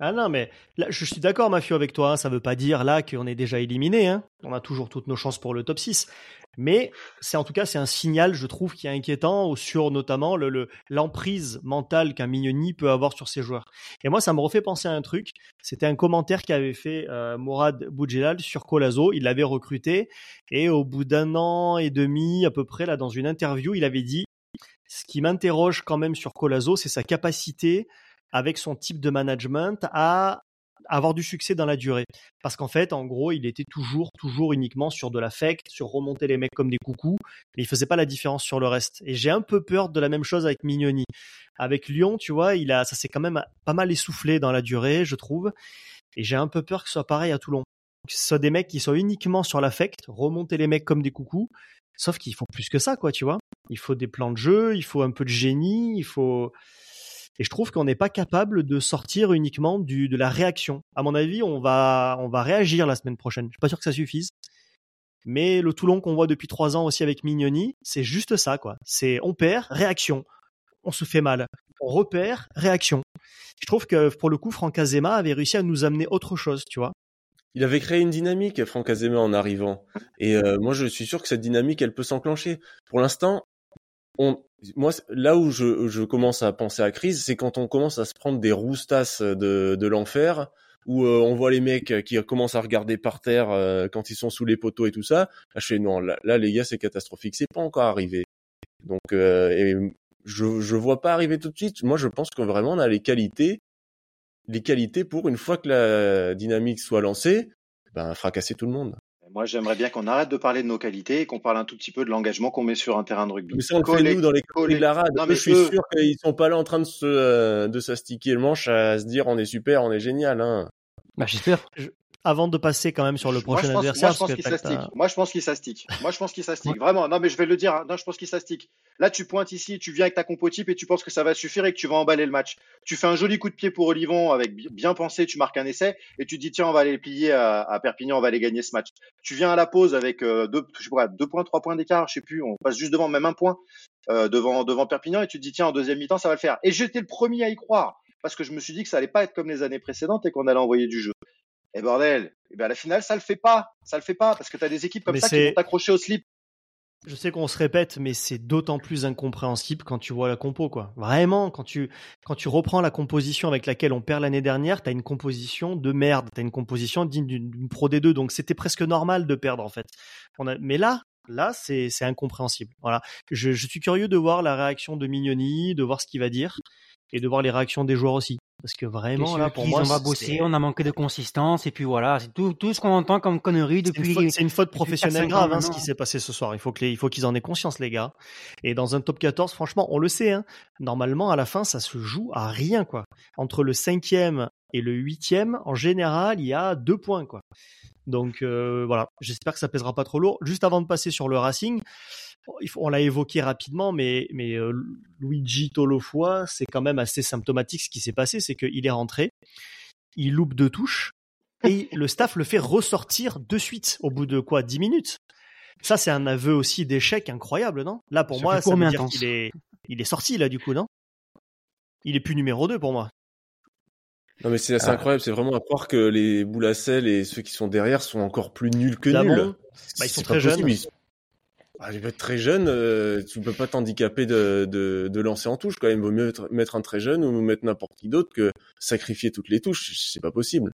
Ah non, mais là, je suis d'accord, Mafio, avec toi. hein. Ça veut pas dire là qu'on est déjà éliminé. Hein. On a toujours toutes nos chances pour le top 6. Mais c'est en tout cas, c'est un signal, je trouve, qui est inquiétant sur notamment le, le- l'emprise mentale qu'un Mignoni peut avoir sur ses joueurs. Et moi, ça me refait penser à un truc. C'était un commentaire qu'avait fait euh, Mourad Boudjelal sur Colazo. Il l'avait recruté et au bout d'un an et demi, à peu près, là, dans une interview, il avait dit ce qui m'interroge quand même sur Colazo, c'est sa capacité avec son type de management à avoir du succès dans la durée. Parce qu'en fait, en gros, il était toujours, toujours uniquement sur de l'affect, sur remonter les mecs comme des coucous, mais il faisait pas la différence sur le reste. Et j'ai un peu peur de la même chose avec Mignoni. Avec Lyon, tu vois, il a, ça s'est quand même pas mal essoufflé dans la durée, je trouve. Et j'ai un peu peur que ce soit pareil à Toulon. Que ce soit des mecs qui soient uniquement sur l'affect, remonter les mecs comme des coucous. Sauf qu'il faut plus que ça, quoi, tu vois. Il faut des plans de jeu, il faut un peu de génie, il faut. Et je trouve qu'on n'est pas capable de sortir uniquement du, de la réaction. À mon avis, on va, on va réagir la semaine prochaine. Je suis pas sûr que ça suffise. Mais le Toulon qu'on voit depuis trois ans aussi avec Mignoni, c'est juste ça, quoi. C'est on perd, réaction. On se fait mal. On repère, réaction. Je trouve que pour le coup, Franck Azema avait réussi à nous amener autre chose, tu vois. Il avait créé une dynamique, Franck Azema, en arrivant. Et euh, moi, je suis sûr que cette dynamique, elle peut s'enclencher. Pour l'instant, on, moi, là où je, je commence à penser à crise, c'est quand on commence à se prendre des roustasses de, de l'enfer, où euh, on voit les mecs qui commencent à regarder par terre euh, quand ils sont sous les poteaux et tout ça. Là, je fais non, là, là, les gars, c'est catastrophique. C'est pas encore arrivé. Donc, euh, je, je vois pas arriver tout de suite. Moi, je pense que vraiment, on a les qualités les qualités pour une fois que la dynamique soit lancée, ben fracasser tout le monde. Moi, j'aimerais bien qu'on arrête de parler de nos qualités et qu'on parle un tout petit peu de l'engagement qu'on met sur un terrain de rugby. Mais ça on le fait nous dans les coller de la rade. Non, mais je suis eux- sûr qu'ils sont pas là en train de se euh, de s'astiquer le manche à se dire on est super, on est génial. Hein. Bah, j'espère. Avant de passer quand même sur le prochain adversaire, moi, je pense qu'il s'astique. Moi, je pense qu'il s'astique. Moi, je pense qu'il s'astique. Vraiment. Non, mais je vais le dire. hein. Non, je pense qu'il s'astique. Là, tu pointes ici, tu viens avec ta compo type et tu penses que ça va suffire et que tu vas emballer le match. Tu fais un joli coup de pied pour Olivon avec bi- bien pensé, tu marques un essai et tu te dis tiens, on va aller plier à, à Perpignan, on va aller gagner ce match. Tu viens à la pause avec euh, deux, je sais pas, deux points, trois points d'écart, je sais plus. On passe juste devant, même un point euh, devant devant Perpignan et tu te dis tiens, en deuxième mi-temps, ça va le faire. Et j'étais le premier à y croire parce que je me suis dit que ça allait pas être comme les années précédentes et qu'on allait envoyer du jeu. Et bordel, et ben à la finale, ça le fait pas. Ça le fait pas parce que tu as des équipes comme Mais ça qui vont t'accrocher au slip. Je sais qu'on se répète, mais c'est d'autant plus incompréhensible quand tu vois la compo, quoi. Vraiment, quand tu, quand tu reprends la composition avec laquelle on perd l'année dernière, t'as une composition de merde. T'as une composition digne d'une Pro D2, donc c'était presque normal de perdre, en fait. On a, mais là, là, c'est, c'est incompréhensible. Voilà. Je, je suis curieux de voir la réaction de Mignoni, de voir ce qu'il va dire, et de voir les réactions des joueurs aussi. Parce que vraiment, là, pour moi, on va bosser, on a manqué de consistance, et puis voilà, c'est tout, tout ce qu'on entend comme conneries C'est une depuis. faute, c'est une faute depuis professionnelle 4-5 ans grave, hein, ce qui s'est passé ce soir. Il faut qu'ils en aient conscience, les gars. Et dans un top 14, franchement, on le sait, hein, normalement, à la fin, ça se joue à rien, quoi. Entre le cinquième et le huitième, en général, il y a deux points, quoi. Donc, euh, voilà. J'espère que ça pèsera pas trop lourd. Juste avant de passer sur le Racing, on l'a évoqué rapidement, mais, mais euh, Luigi Tolofoa, c'est quand même assez symptomatique ce qui s'est passé. C'est qu'il est rentré, il loupe deux touches, et le staff le fait ressortir de suite au bout de quoi 10 minutes. Ça, c'est un aveu aussi d'échec incroyable, non? Là, pour Ça moi, ça veut dire qu'il est, il est sorti, là, du coup, non? Il est plus numéro 2 pour moi. Non mais c'est assez Ah. incroyable, c'est vraiment à croire que les Boulassel et ceux qui sont derrière sont encore plus nuls que Dabon, nuls. bah, ils sont très pas jeunes. possible, Ah, ils peuvent être très jeunes, euh, tu peux pas t'handicaper de, de, de lancer en touche quand même. Vaut mieux mettre- mettre un très jeune ou mettre n'importe qui d'autre que sacrifier toutes les touches. C'est pas possible.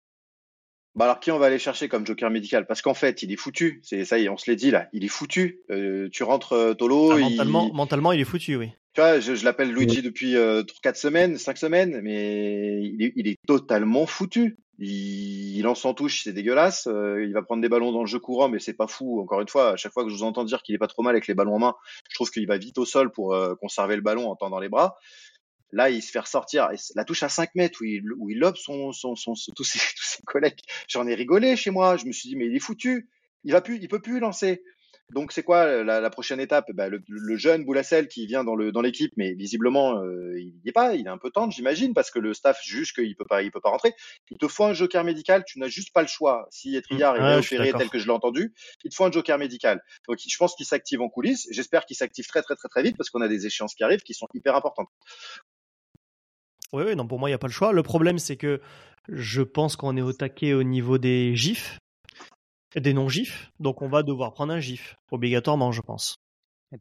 Bah alors qui on va aller chercher comme joker médical? Parce qu'en fait, il est foutu. C'est ça y est, on se l'est dit là. Il est foutu. Euh, tu rentres euh, Tolo. Ah, il- mentalement, mentalement, il est foutu, oui. Tu vois, je, je l'appelle Luigi depuis euh, 4 semaines, 5 semaines, mais il est, il est totalement foutu. Il, lance en touche, c'est dégueulasse. Euh, il va prendre des ballons dans le jeu courant, mais c'est pas fou. Encore une fois, à chaque fois que je vous entends dire qu'il est pas trop mal avec les ballons en main, je trouve qu'il va vite au sol pour euh, conserver le ballon en tendant les bras. Là, il se fait ressortir. La touche à 5 mètres où il, où il lobe son, son, son, son- tous, ses, tous ses collègues. J'en ai rigolé chez moi. Je me suis dit, mais il est foutu. Il va plus, il peut plus lancer. Donc c'est quoi la, la prochaine étape? Bah, le, le jeune Boulassel qui vient dans l'équipe, mais visiblement euh, il n'y est pas, il est un peu tendre, j'imagine, parce que le staff juge qu'il peut pas, il peut pas rentrer. Il te faut un joker médical, tu n'as juste pas le choix. Si Etriard Ouais, est d'accord. tel que je l'ai entendu, il te faut un joker médical. Donc je pense qu'il s'active en coulisses. J'espère qu'il s'active très très très très vite parce qu'on a des échéances qui arrivent qui sont hyper importantes. Oui, oui, non, pour moi, il n'y a pas le choix. Le problème, c'est que je pense qu'on est au taquet au niveau des gifs, des non-gifs, donc on va devoir prendre un gif, obligatoirement, je pense.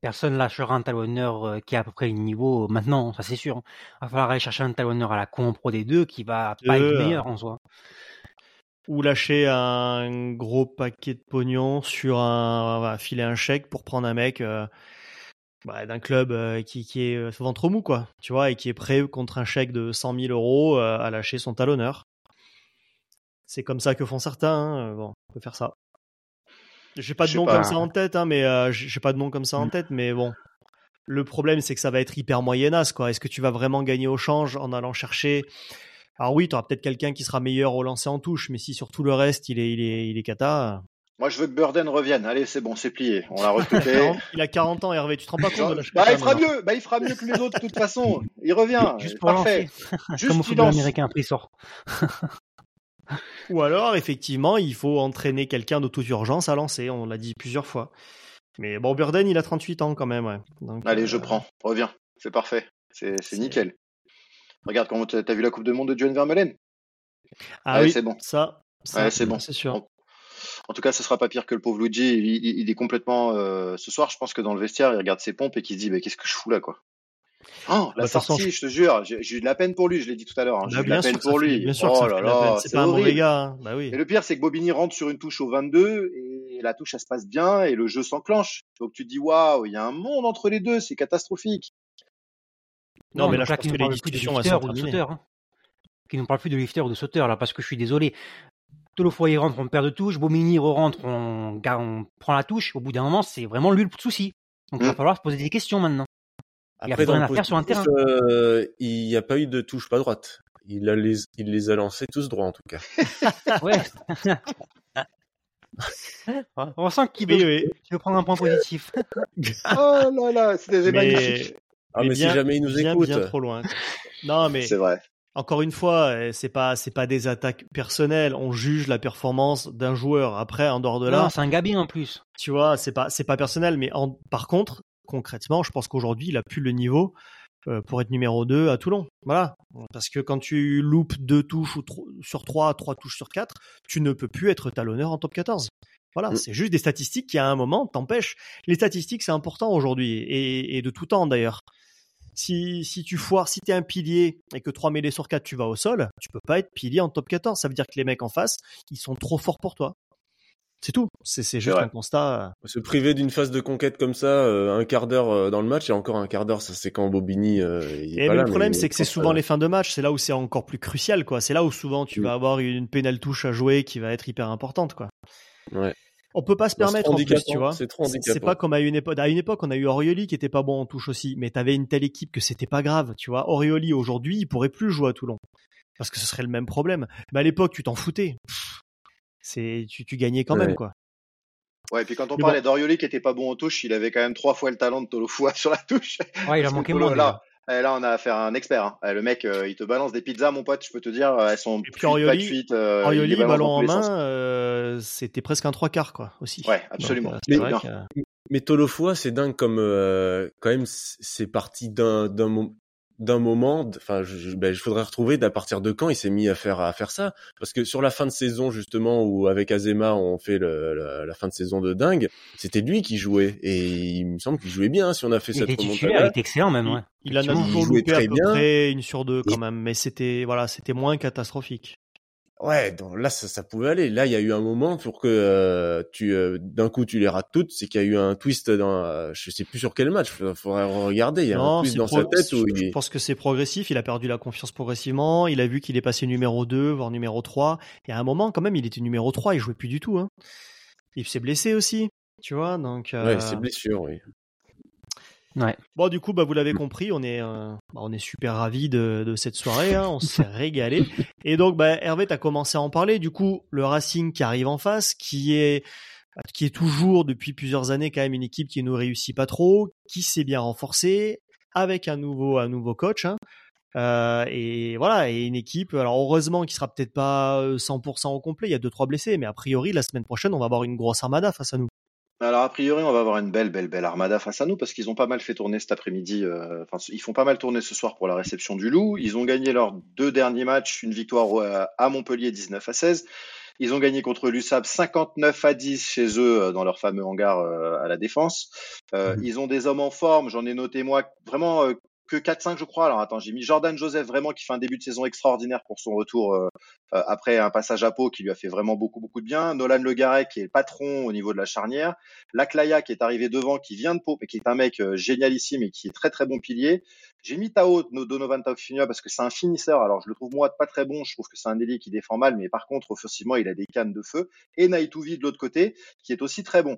Personne lâchera un talonneur euh, qui a à peu près le niveau maintenant, ça c'est sûr. Il va falloir aller chercher un talonneur à la con pro des deux qui va pas être meilleur en soi. Ou lâcher un gros paquet de pognon sur un, voilà, filer un chèque pour prendre un mec euh, bah, d'un club euh, qui, qui est euh, ventre mou, quoi, tu vois, et qui est prêt contre un chèque de 100 000 euros euh, à lâcher son talonneur. C'est comme ça que font certains. hein. Bon, faire ça. J'ai pas de nom pas. comme ça en tête, hein, mais euh, j'ai pas de nom comme ça en tête, mais bon. Le problème, c'est que ça va être hyper moyenasse, quoi. Est-ce que tu vas vraiment gagner au change en allant chercher? Alors oui, tu auras peut-être quelqu'un qui sera meilleur au lancer en touche, mais si sur tout le reste, il est, il est, il est cata. Moi je veux que Burden revienne. Allez, c'est bon, c'est plié. On l'a recruté. 40 il a 40 ans, Hervé. Tu te rends pas compte de la bah, il fera mieux. Bah, il fera mieux que les autres de toute façon. Il revient. Juste pour Parfait. Juste Comme au football lance. américain, après il sort. Ou alors, effectivement, il faut entraîner quelqu'un de toute urgence à lancer. On l'a dit plusieurs fois. Mais bon, Burden, il a 38 ans quand même, ouais. Donc, Allez, euh, je prends. Reviens. C'est parfait. C'est nickel. Regarde comment t'as vu la Coupe du Monde de John Vermeulen? Ah Ouais, oui, c'est bon. Ça, ça Ouais, c'est bon. C'est sûr. En tout cas, ce sera pas pire que le pauvre Luigi. Il, il- il est complètement. euh, ce soir, je pense que dans le vestiaire, il regarde ses pompes et qu'il se dit, bah, qu'est-ce que je fous là, quoi? Oh, la Bah, façon, sortie, je te jure, j'ai j'ai eu de la peine pour lui. Je l'ai dit tout à l'heure. hein, J'ai Bah, eu de la peine pour lui. bien sûr oh la C'est pas un mauvais gars. hein. Bah oui. Et le pire, c'est que Bobigny rentre sur une touche au 22 et la touche, elle se passe bien et le jeu s'enclenche. Donc tu te dis, waouh, il y a un monde entre les deux, c'est catastrophique. Non, mais là, je pense que nous les parle plus de discussions, sauteur. Hein. Qui nous parle plus de lifter ou de sauteur, là, parce que je suis désolé. Tout le foyer rentre, on perd de touche. Bomini re-rentre, on, on prend la touche. Au bout d'un moment, c'est vraiment lui le souci. Donc il va Mm. falloir se poser des questions maintenant. Il y a Après, plus rien dans à le faire sur un positif, terrain. euh, il n'y a pas eu de touche pas droite. Il, a les, il les a lancés tous droits, en tout cas. Ouais. on sent qu'il veut, Oui, oui. veut prendre un point positif. oh là là, c'était Mais- magnifique. Ah, mais, bien- si jamais il nous bien, écoute. bien trop loin. Non, mais C'est vrai. encore une fois, euh, c'est pas c'est pas des attaques personnelles. On juge la performance d'un joueur. Après, en dehors de là, Non, c'est un gabin en plus. tu vois, c'est pas c'est pas personnel. Mais en, par contre, concrètement, je pense qu'aujourd'hui, il a plus le niveau euh, pour être numéro 2 à Toulon. Voilà. Parce que quand tu loupes deux touches ou sur trois, trois touches sur quatre, tu ne peux plus être talonneur en top 14. Voilà, Mm. c'est juste des statistiques qui à un moment t'empêchent. Les statistiques, c'est important aujourd'hui et, et de tout temps d'ailleurs. Si, si tu foires, si t'es un pilier et que 3 mêlées sur 4 tu vas au sol, tu peux pas être pilier en top 14. Ça veut dire que les mecs en face, ils sont trop forts pour toi. C'est tout. C'est juste un constat. euh, Se priver d'une phase de conquête comme ça, euh, un quart d'heure euh, dans le match, et encore un quart d'heure, ça c'est quand Bobigny. euh, il est Et pas mais là, le problème, c'est que c'est souvent les fins de match. C'est là où c'est encore plus crucial, quoi. C'est là où souvent tu Mm. vas avoir une pénale touche à jouer qui va être hyper importante, quoi. Ouais. On peut pas se c'est permettre en plus, tu vois. c'est trop C'est pas comme à une époque. À une époque, on a eu Orioli qui était pas bon en touche aussi, mais t'avais une telle équipe que c'était pas grave, tu vois. Orioli aujourd'hui, il pourrait plus jouer à Toulon parce que ce serait le même problème. Mais à l'époque, tu t'en foutais. Pff, C'est tu, tu gagnais quand Ouais. même, quoi. Ouais, et puis quand on Mais parlait d'Orioli qui était pas bon en touche, il avait quand même trois fois le talent de Tolofoua sur la touche. Ouais, il a manqué Tolo, moins. là, eh, là, on a affaire à un expert. hein. Eh, Le mec, euh, il te balance des pizzas, mon pote, je peux te dire, euh, elles sont Et puis pas Orioli- cuites, euh, Orioli, ballon en main, euh, c'était presque un trois quarts, quoi, aussi. Ouais, absolument. Donc, euh, Mais vrai que- Mais Tolofoa, c'est dingue comme euh, quand même c'est parti d'un d'un d'un moment. Enfin, je, je- ben, je faudrait retrouver d'à partir de quand il s'est mis à faire à faire ça. Parce que sur la fin de saison justement où avec Azema on fait le, la, la fin de saison de dingue, c'était lui qui jouait et il me semble qu'il jouait bien hein, si on a fait Il cette titulaire, il remontada. était excellent même. Ouais. Il en a toujours loupé à peu bien. près une sur deux quand Et- même, mais c'était voilà, c'était moins catastrophique. Ouais, donc là ça, ça, pouvait aller. Là, il y a eu un moment pour que euh, tu euh, d'un coup tu les rates toutes, c'est qu'il y a eu un twist dans euh, je sais plus sur quel match, il faudrait regarder, il y a un twist dans sa tête où je pense que c'est progressif, il a perdu la confiance progressivement, il a vu qu'il est passé numéro 2 voire numéro 3 et à un moment quand même, il était numéro 3, il jouait plus du tout hein. Il s'est blessé aussi, tu vois, donc Ouais, c'est blessure, oui. Ouais. Bon, du coup, bah, vous l'avez compris, on est, euh, bah, on est super ravis de, de cette soirée, hein, on s'est régalé. Et donc, bah, Hervé, tu as commencé à en parler. Du coup, le Racing qui arrive en face, qui est, qui est toujours depuis plusieurs années quand même une équipe qui ne réussit pas trop, qui s'est bien renforcée, avec un nouveau, un nouveau coach. Hein. Euh, et voilà, et une équipe, alors heureusement qui sera peut-être pas 100% au complet, il y a deux trois blessés, mais a priori la semaine prochaine on va avoir une grosse armada face à nous. Alors a priori, on va avoir une belle, belle, belle armada face à nous parce qu'ils ont pas mal fait tourner cet après-midi. Euh, enfin, ils font pas mal tourner ce soir pour la réception du Loup. Ils ont gagné leurs deux derniers matchs, une victoire à Montpellier 19 à 16. Ils ont gagné contre l'USAP 59 à 10 chez eux euh, dans leur fameux hangar euh, à la défense. Mmh. Ils ont des hommes en forme, j'en ai noté moi vraiment que 4-5 je crois. Alors attends, j'ai mis Jordan Joseph vraiment qui fait un début de saison extraordinaire pour son retour euh, euh, après un passage à Pau qui lui a fait vraiment beaucoup beaucoup de bien. Nolan Le qui est le patron au niveau de la charnière. Laclaya qui est arrivé devant, qui vient de Pau mais qui est un mec euh, génialissime et qui est très très bon pilier. J'ai mis Tao Donovan Tauffinia parce que c'est un finisseur. Alors je le trouve moi pas très bon. Je trouve que c'est un ailier qui défend mal, mais par contre offensivement il a des cannes de feu. Et Naitouvi de l'autre côté qui est aussi très bon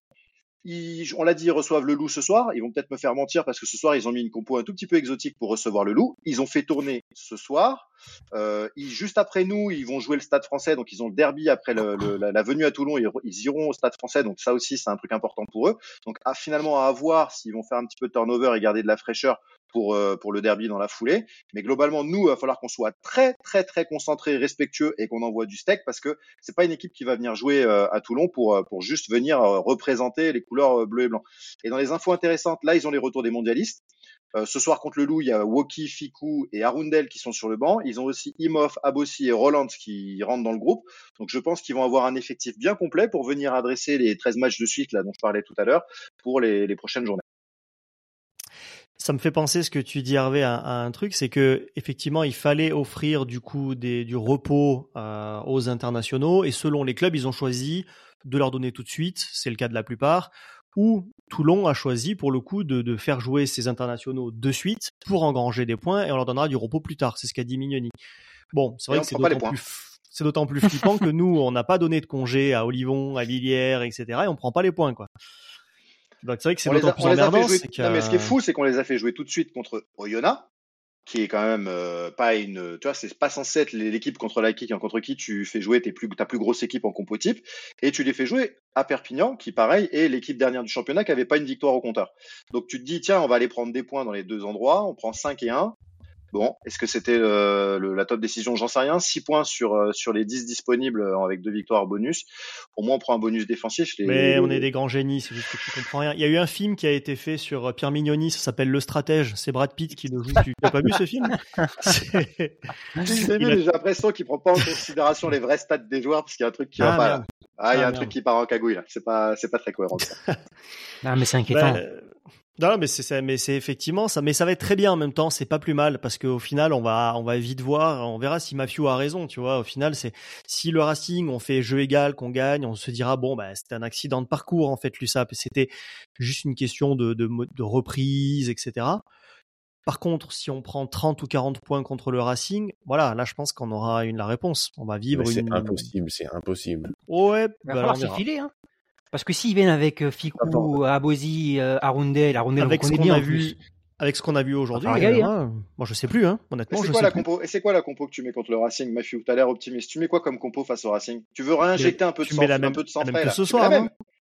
on l'a dit, ils reçoivent le loup ce soir. Ils vont peut-être me faire mentir parce que ce soir, ils ont mis une compo un tout petit peu exotique pour recevoir le loup. Ils ont fait tourner ce soir. Euh, juste après nous, ils vont jouer le Stade français. Donc, ils ont le derby après la, venue à Toulon. Ils, iront au Stade français. Donc, ça aussi, c'est un truc important pour eux. Donc, à, finalement, à voir s'ils vont faire un petit peu de turnover et garder de la fraîcheur pour, euh, pour le derby dans la foulée. Mais globalement, nous, il va falloir qu'on soit très, très, très concentré, respectueux et qu'on envoie du steak parce que c'est pas une équipe qui va venir jouer euh, à Toulon pour, euh, pour juste venir représenter les couleurs bleu et blanc. Et dans les infos intéressantes, là, ils ont les retours des mondialistes. ce soir contre le Loup, il y a Woki, Fiku et Arundel qui sont sur le banc. Ils ont aussi Imhoff, Abossi et Roland qui rentrent dans le groupe. Donc je pense qu'ils vont avoir un effectif bien complet pour venir adresser les 13 matchs de suite là dont je parlais tout à l'heure pour les prochaines journées. Ça me fait penser ce que tu dis Hervé à, un truc, c'est que effectivement il fallait offrir du coup des, du repos euh, aux internationaux et selon les clubs ils ont choisi de leur donner tout de suite, c'est le cas de la plupart, ou Toulon a choisi pour le coup de, de faire jouer ces internationaux de suite pour engranger des points et on leur donnera du repos plus tard, c'est ce qu'a dit Mignoni. Bon, c'est vrai que c'est d'autant plus c'est d'autant plus flippant que nous on n'a pas donné de congé à Olivon, à Lilière, etc. et on prend pas les points quoi. Donc c'est vrai que c'est d'autant plus emmerdant. mais ce qui est fou, c'est qu'on les a fait jouer tout de suite contre Oyonnax, qui est quand même euh, pas une, tu vois, c'est pas censé être l'équipe contre la qui, contre qui tu fais jouer tes plus, ta plus grosse équipe en compo type, et tu les fais jouer à Perpignan, qui pareil est l'équipe dernière du championnat qui avait pas une victoire au compteur. Donc tu te dis tiens, on va aller prendre des points dans les deux endroits, on prend 5 et 1, Bon, est-ce que c'était la top décision? J'en sais rien. 6 points sur, euh, sur les 10 disponibles euh, avec deux victoires bonus. Au moins, on prend un bonus défensif. Mais on est des grands génies, c'est juste que tu comprends rien. Il y a eu un film qui a été fait sur euh, Pierre Mignoni, ça s'appelle Le Stratège. C'est Brad Pitt qui le joue. Tu n'as pas vu ce film? J'ai l'impression qu'il prend pas en considération les vrais stats des joueurs parce qu'il y a un truc qui ah, va pas. Ah, il y a ah, un truc qui part en cagouille là. C'est pas, c'est pas très cohérent. non, mais c'est inquiétant. Bah, non, mais c'est mais c'est effectivement ça, mais ça va être très bien en même temps. C'est pas plus mal parce qu'au final, on va on va vite voir, on verra si Mafiou a raison. Tu vois, au final, c'est si le Racing on fait jeu égal, qu'on gagne, on se dira bon bah c'était un accident de parcours en fait l'USAP, c'était juste une question de, de de reprise, etc. Par contre, si on prend 30 ou 40 points contre le Racing, voilà, là je pense qu'on aura une la réponse. On va vivre C'est impossible, c'est impossible. Ouais, il va bah, falloir s'effiler, hein. Parce que s'ils viennent avec euh, Fikou, Abosi, euh, Arundel, Arundel, avec on ce qu'on a vu, avec ce qu'on a vu aujourd'hui, euh, hein. moi je sais plus, hein, honnêtement. Et c'est quoi la compo Et c'est quoi la compo que tu mets contre le Racing, Mathieu T'as l'air optimiste. Tu mets quoi comme compo face au Racing? Tu veux réinjecter un peu de sang, un peu de sang frais ce soir, hein.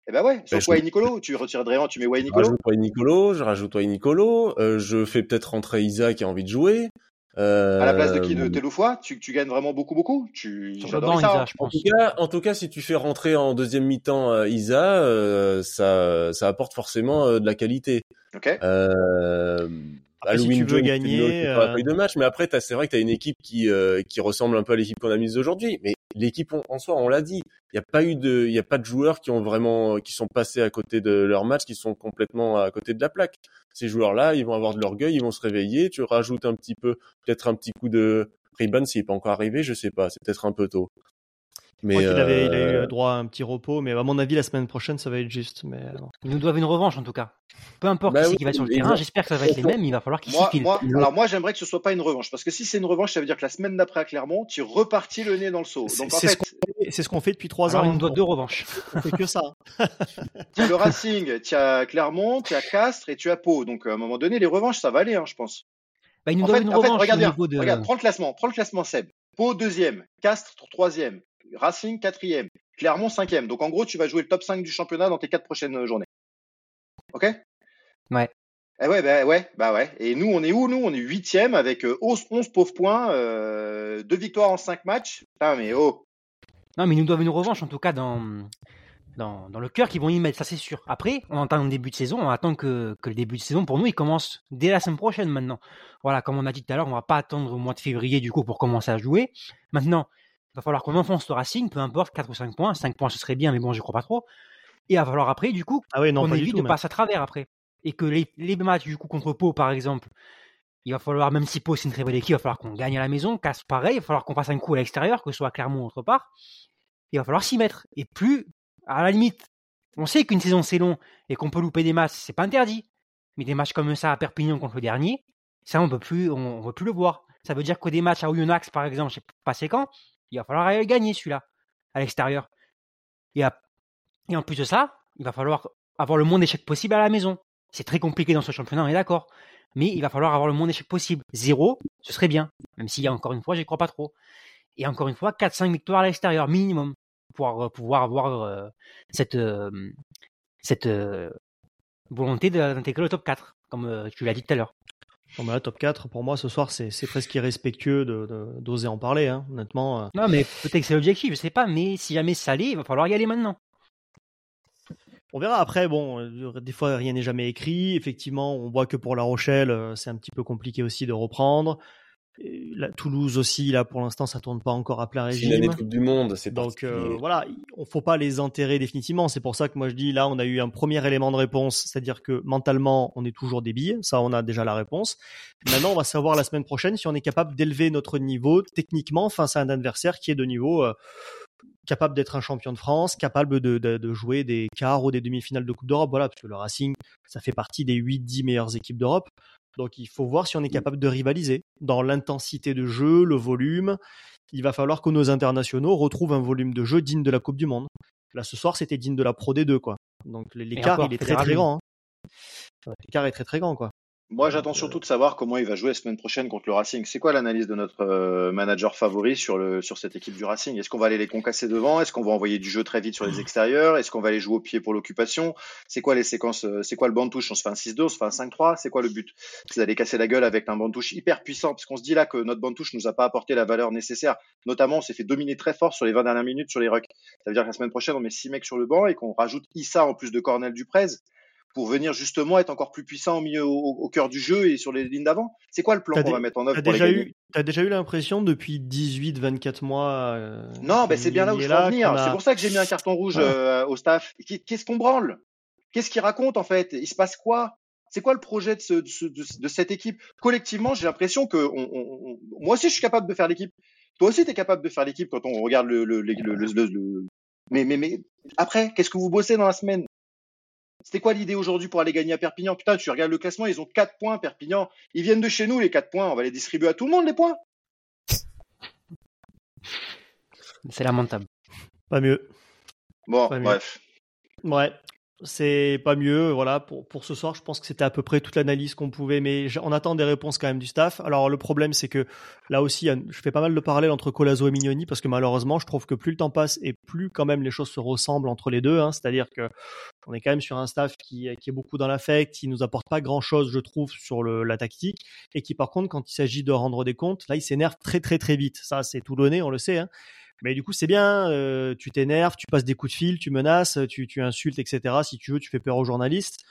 Eh ben ouais, sur ben, Nicolo, tu retires Dréan, tu mets Wayne Nicolo. Je rajoute Wayne Nicolo, je rajoute Wayne Nicolo, je fais peut-être rentrer Isa qui a envie de jouer. Euh... À la place de qui? De Teloufoy, tu, tu gagnes vraiment beaucoup beaucoup? Tu j'adore ça. je pense. En tout cas, en tout cas, si tu fais rentrer en deuxième mi-temps euh, Isa, euh, ça ça apporte forcément euh, de la qualité. Ok. Euh, après, si tu veux gagner, euh... de match, mais après, c'est vrai que tu as une équipe qui qui ressemble un peu à l'équipe qu'on a mise aujourd'hui. Mais l'équipe en soi, on l'a dit, il n'y a pas eu de, il y a pas de joueurs qui ont vraiment, qui sont passés à côté de leur match, qui sont complètement à côté de la plaque. Ces joueurs-là, ils vont avoir de l'orgueil, ils vont se réveiller. Tu rajoutes un petit peu, peut-être un petit coup de Riban s'il n'est pas encore arrivé, je sais pas, c'est peut-être un peu tôt. Mais il, avait, il a eu droit à un petit repos, mais à mon avis, la semaine prochaine, ça va être juste. Mais Ils nous doivent une revanche en tout cas. Peu importe bah qui, qui va sur le terrain, j'espère que ça va être les mêmes. Il va falloir qu'ils s'y moi, Alors moi, j'aimerais que ce soit pas une revanche, parce que si c'est une revanche, ça veut dire que la semaine d'après à Clermont, tu repartis le nez dans le seau. Donc en fait, c'est ce qu'on fait depuis trois ans. On doit deux revanches. On fait que ça. le Racing, tu as Clermont, tu as Castres et tu as Pau. Donc à un moment donné, les revanches, ça va aller, hein, je pense. Bah, il nous en une revanche regarde, regarde, prends le classement, prends le classement Seb. Pau deuxième, Castres troisième, Racing quatrième, Clermont cinquième. Donc en gros, tu vas jouer le top 5 du championnat dans tes quatre prochaines journées. Ok? Ouais. Eh ouais, bah ouais, bah ouais. Et nous, on est où Nous, on est huitième avec 11, euh, pauvres points, euh, deux victoires en cinq matchs. Putain, mais oh. Non, mais ils nous doivent une revanche, en tout cas, dans, dans, dans le cœur qu'ils vont y mettre, ça c'est sûr. Après, on entend le début de saison, on attend que, que le début de saison, pour nous, il commence dès la semaine prochaine maintenant. Voilà, comme on a dit tout à l'heure, on va pas attendre au mois de février, du coup, pour commencer à jouer. Maintenant, il va falloir qu'on enfonce le Racing, peu importe, 4 ou 5 points. 5 points, ce serait bien, mais bon, je crois pas trop. Et il va falloir après, du coup, ah non, on évite de passer à travers après et que les, les matchs du coup contre Pau par exemple, il va falloir, même si Pau c'est une très bonne équipe, il va falloir qu'on gagne à la maison, casse pareil, il va falloir qu'on fasse un coup à l'extérieur, que ce soit à Clermont ou autre part. Il va falloir s'y mettre. Et plus, à la limite, on sait qu'une saison c'est long et qu'on peut louper des matchs, c'est pas interdit. Mais des matchs comme ça à Perpignan contre le dernier, ça on peut plus, on, plus le voir. Ça veut dire que des matchs à Oyonnax par exemple, je sais pas c'est quand, il va falloir aller gagner celui-là à l'extérieur. Et, en plus de ça, il va falloir avoir le moins d'échecs possible à la maison. C'est très compliqué dans ce championnat, on est d'accord. Mais il va falloir avoir le moins d'échecs possible. Zéro, ce serait bien. Même s'il y a encore une fois, j'y crois pas trop. Et encore une fois, 4-5 victoires à l'extérieur, minimum. Pour euh, pouvoir avoir euh, cette, euh, cette volonté d'intégrer le top 4, comme tu l'as dit tout à l'heure. Bon, bah, top 4, pour moi, ce soir, c'est presque irrespectueux d'oser de, en parler, hein, honnêtement. Non, mais peut-être que c'est l'objectif, je sais pas, mais si jamais ça allait, il va falloir y aller maintenant. On verra après. Bon, euh, des fois rien n'est jamais écrit. Effectivement, on voit que pour La Rochelle, euh, c'est un petit peu compliqué aussi de reprendre. La Toulouse aussi, là pour l'instant, ça tourne pas encore à plein régime. C'est une Coupe du Monde, c'est donc euh, voilà, on faut pas les enterrer définitivement. C'est pour ça que moi je dis là, on a eu un premier élément de réponse, c'est-à-dire que mentalement, on est toujours débile. Ça, on a déjà la réponse. Maintenant, on va savoir la semaine prochaine si on est capable d'élever notre niveau techniquement face à un adversaire qui est de niveau capable d'être un champion de France, capable de, de, jouer des quarts ou des demi-finales de Coupe d'Europe. Voilà, parce que le Racing, ça fait partie des 8-10 meilleures équipes d'Europe. Donc il faut voir si on est capable de rivaliser dans l'intensité de jeu, le volume. Il va falloir que nos internationaux retrouvent un volume de jeu digne de la Coupe du Monde. Là, ce soir, c'était digne de la Pro D2, quoi. Donc l'écart, il est très très grand. Hein. L'écart est très très grand, quoi. Moi, j'attends surtout de savoir comment il va jouer la semaine prochaine contre le Racing. C'est quoi l'analyse de notre euh, manager favori sur, le, sur cette équipe du Racing? Est-ce qu'on va aller les concasser devant? Est-ce qu'on va envoyer du jeu très vite sur les extérieurs? Est-ce qu'on va aller jouer au pied pour l'occupation? C'est quoi les séquences euh, C'est quoi le banc de touche? On se fait un 6-2, on se fait un 5-3 C'est quoi le but? C'est d'aller casser la gueule avec un banc de touche hyper puissant parce qu'on se dit là que notre banc de touche nous a pas apporté la valeur nécessaire. Notamment, on s'est fait dominer très fort sur les 20 dernières minutes sur les rucks. Ça veut dire que la semaine prochaine, on met 6 mecs sur le banc et qu'on rajoute Issa en plus de Cornel Duprez pour venir justement être encore plus puissant au milieu, au, cœur du jeu et sur les lignes d'avant C'est quoi le plan qu'on va mettre en œuvre T'as déjà, eu, as déjà eu l'impression depuis 18-24 mois euh, Non, ben c'est bien là où je veux en venir. C'est pour ça que j'ai mis un carton rouge euh, au staff. Qu'est-ce qu'on branle Qu'est-ce qu'il raconte en fait Il se passe quoi c'est quoi le projet de, ce, de, cette équipe Collectivement, j'ai l'impression que on, moi aussi, je suis capable de faire l'équipe. Toi aussi, tu es capable de faire l'équipe quand on regarde le, le, le, le mais, mais, mais après, qu'est-ce que vous bossez dans la semaine c'était quoi l'idée aujourd'hui pour aller gagner à Perpignan? Putain, tu regardes le classement, ils ont 4 points, Perpignan. Ils viennent de chez nous, les 4 points. On va les distribuer à tout le monde, les points. C'est lamentable. Pas mieux. Bon, bref. Ouais c'est pas mieux. Voilà, pour, pour ce soir, je pense que c'était à peu près toute l'analyse qu'on pouvait, mais on attend des réponses quand même du staff. Alors le problème, c'est que là aussi, je fais pas mal de parallèles entre Colazo et Mignoni parce que malheureusement, je trouve que plus le temps passe et plus quand même les choses se ressemblent entre les deux. Hein. C'est-à-dire que on est quand même sur un staff qui, qui est beaucoup dans l'affect, qui nous apporte pas grand-chose, je trouve, sur le, la tactique, et qui par contre, quand il s'agit de rendre des comptes, là, il s'énerve très très très vite. Ça, c'est tout donné, on le sait. Hein. Mais du coup, c'est bien, euh, tu t'énerves, tu passes des coups de fil, tu menaces, tu, tu insultes, etc. Si tu veux, tu fais peur aux journalistes.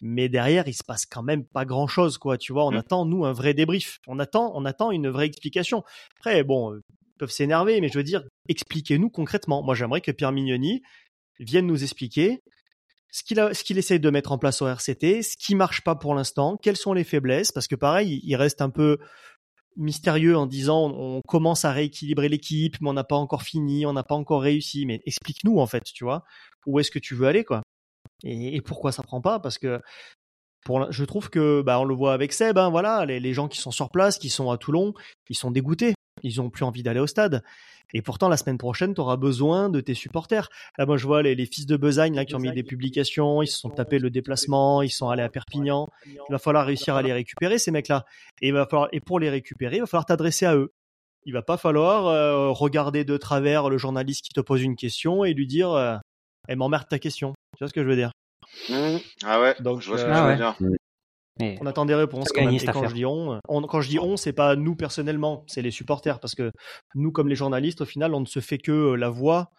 Mais derrière, il se passe quand même pas grand chose, quoi. Tu vois, on mmh. attend, nous, un vrai débrief. On attend, on attend une vraie explication. Après, bon, euh, ils peuvent s'énerver, mais je veux dire, expliquez-nous concrètement. Moi, j'aimerais que Pierre Mignoni vienne nous expliquer ce qu'il a, ce qu'il essaye de mettre en place au RCT, ce qui marche pas pour l'instant, quelles sont les faiblesses, parce que pareil, il reste un peu mystérieux en disant on commence à rééquilibrer l'équipe, mais on n'a pas encore fini, on n'a pas encore réussi. Mais explique-nous en fait, tu vois, où est-ce que tu veux aller quoi. Et, pourquoi ça prend pas? Parce que pour, je trouve que bah on le voit avec Seb, hein, voilà, les, les gens qui sont sur place, qui sont à Toulon, ils sont dégoûtés, ils ont plus envie d'aller au stade. Et pourtant, la semaine prochaine, tu auras besoin de tes supporters. Là, moi, je vois les, les fils de Besagne là, qui ont mis des publications, ils se sont tapés le déplacement, ils sont allés à Perpignan. Il va falloir réussir à les récupérer, ces mecs-là. Et, il va falloir, et pour les récupérer, il va falloir t'adresser à eux. Il va pas falloir euh, regarder de travers le journaliste qui te pose une question et lui dire euh, Elle m'emmerde ta question. Tu vois ce que je veux dire? Mmh. Ah ouais, Donc, je vois ce que euh, je veux dire. On attend des réponses quand même. Et quand je dis on, quand je dis on, c'est pas nous personnellement, c'est les supporters, parce que nous, comme les journalistes, au final, on ne se fait que euh, la voix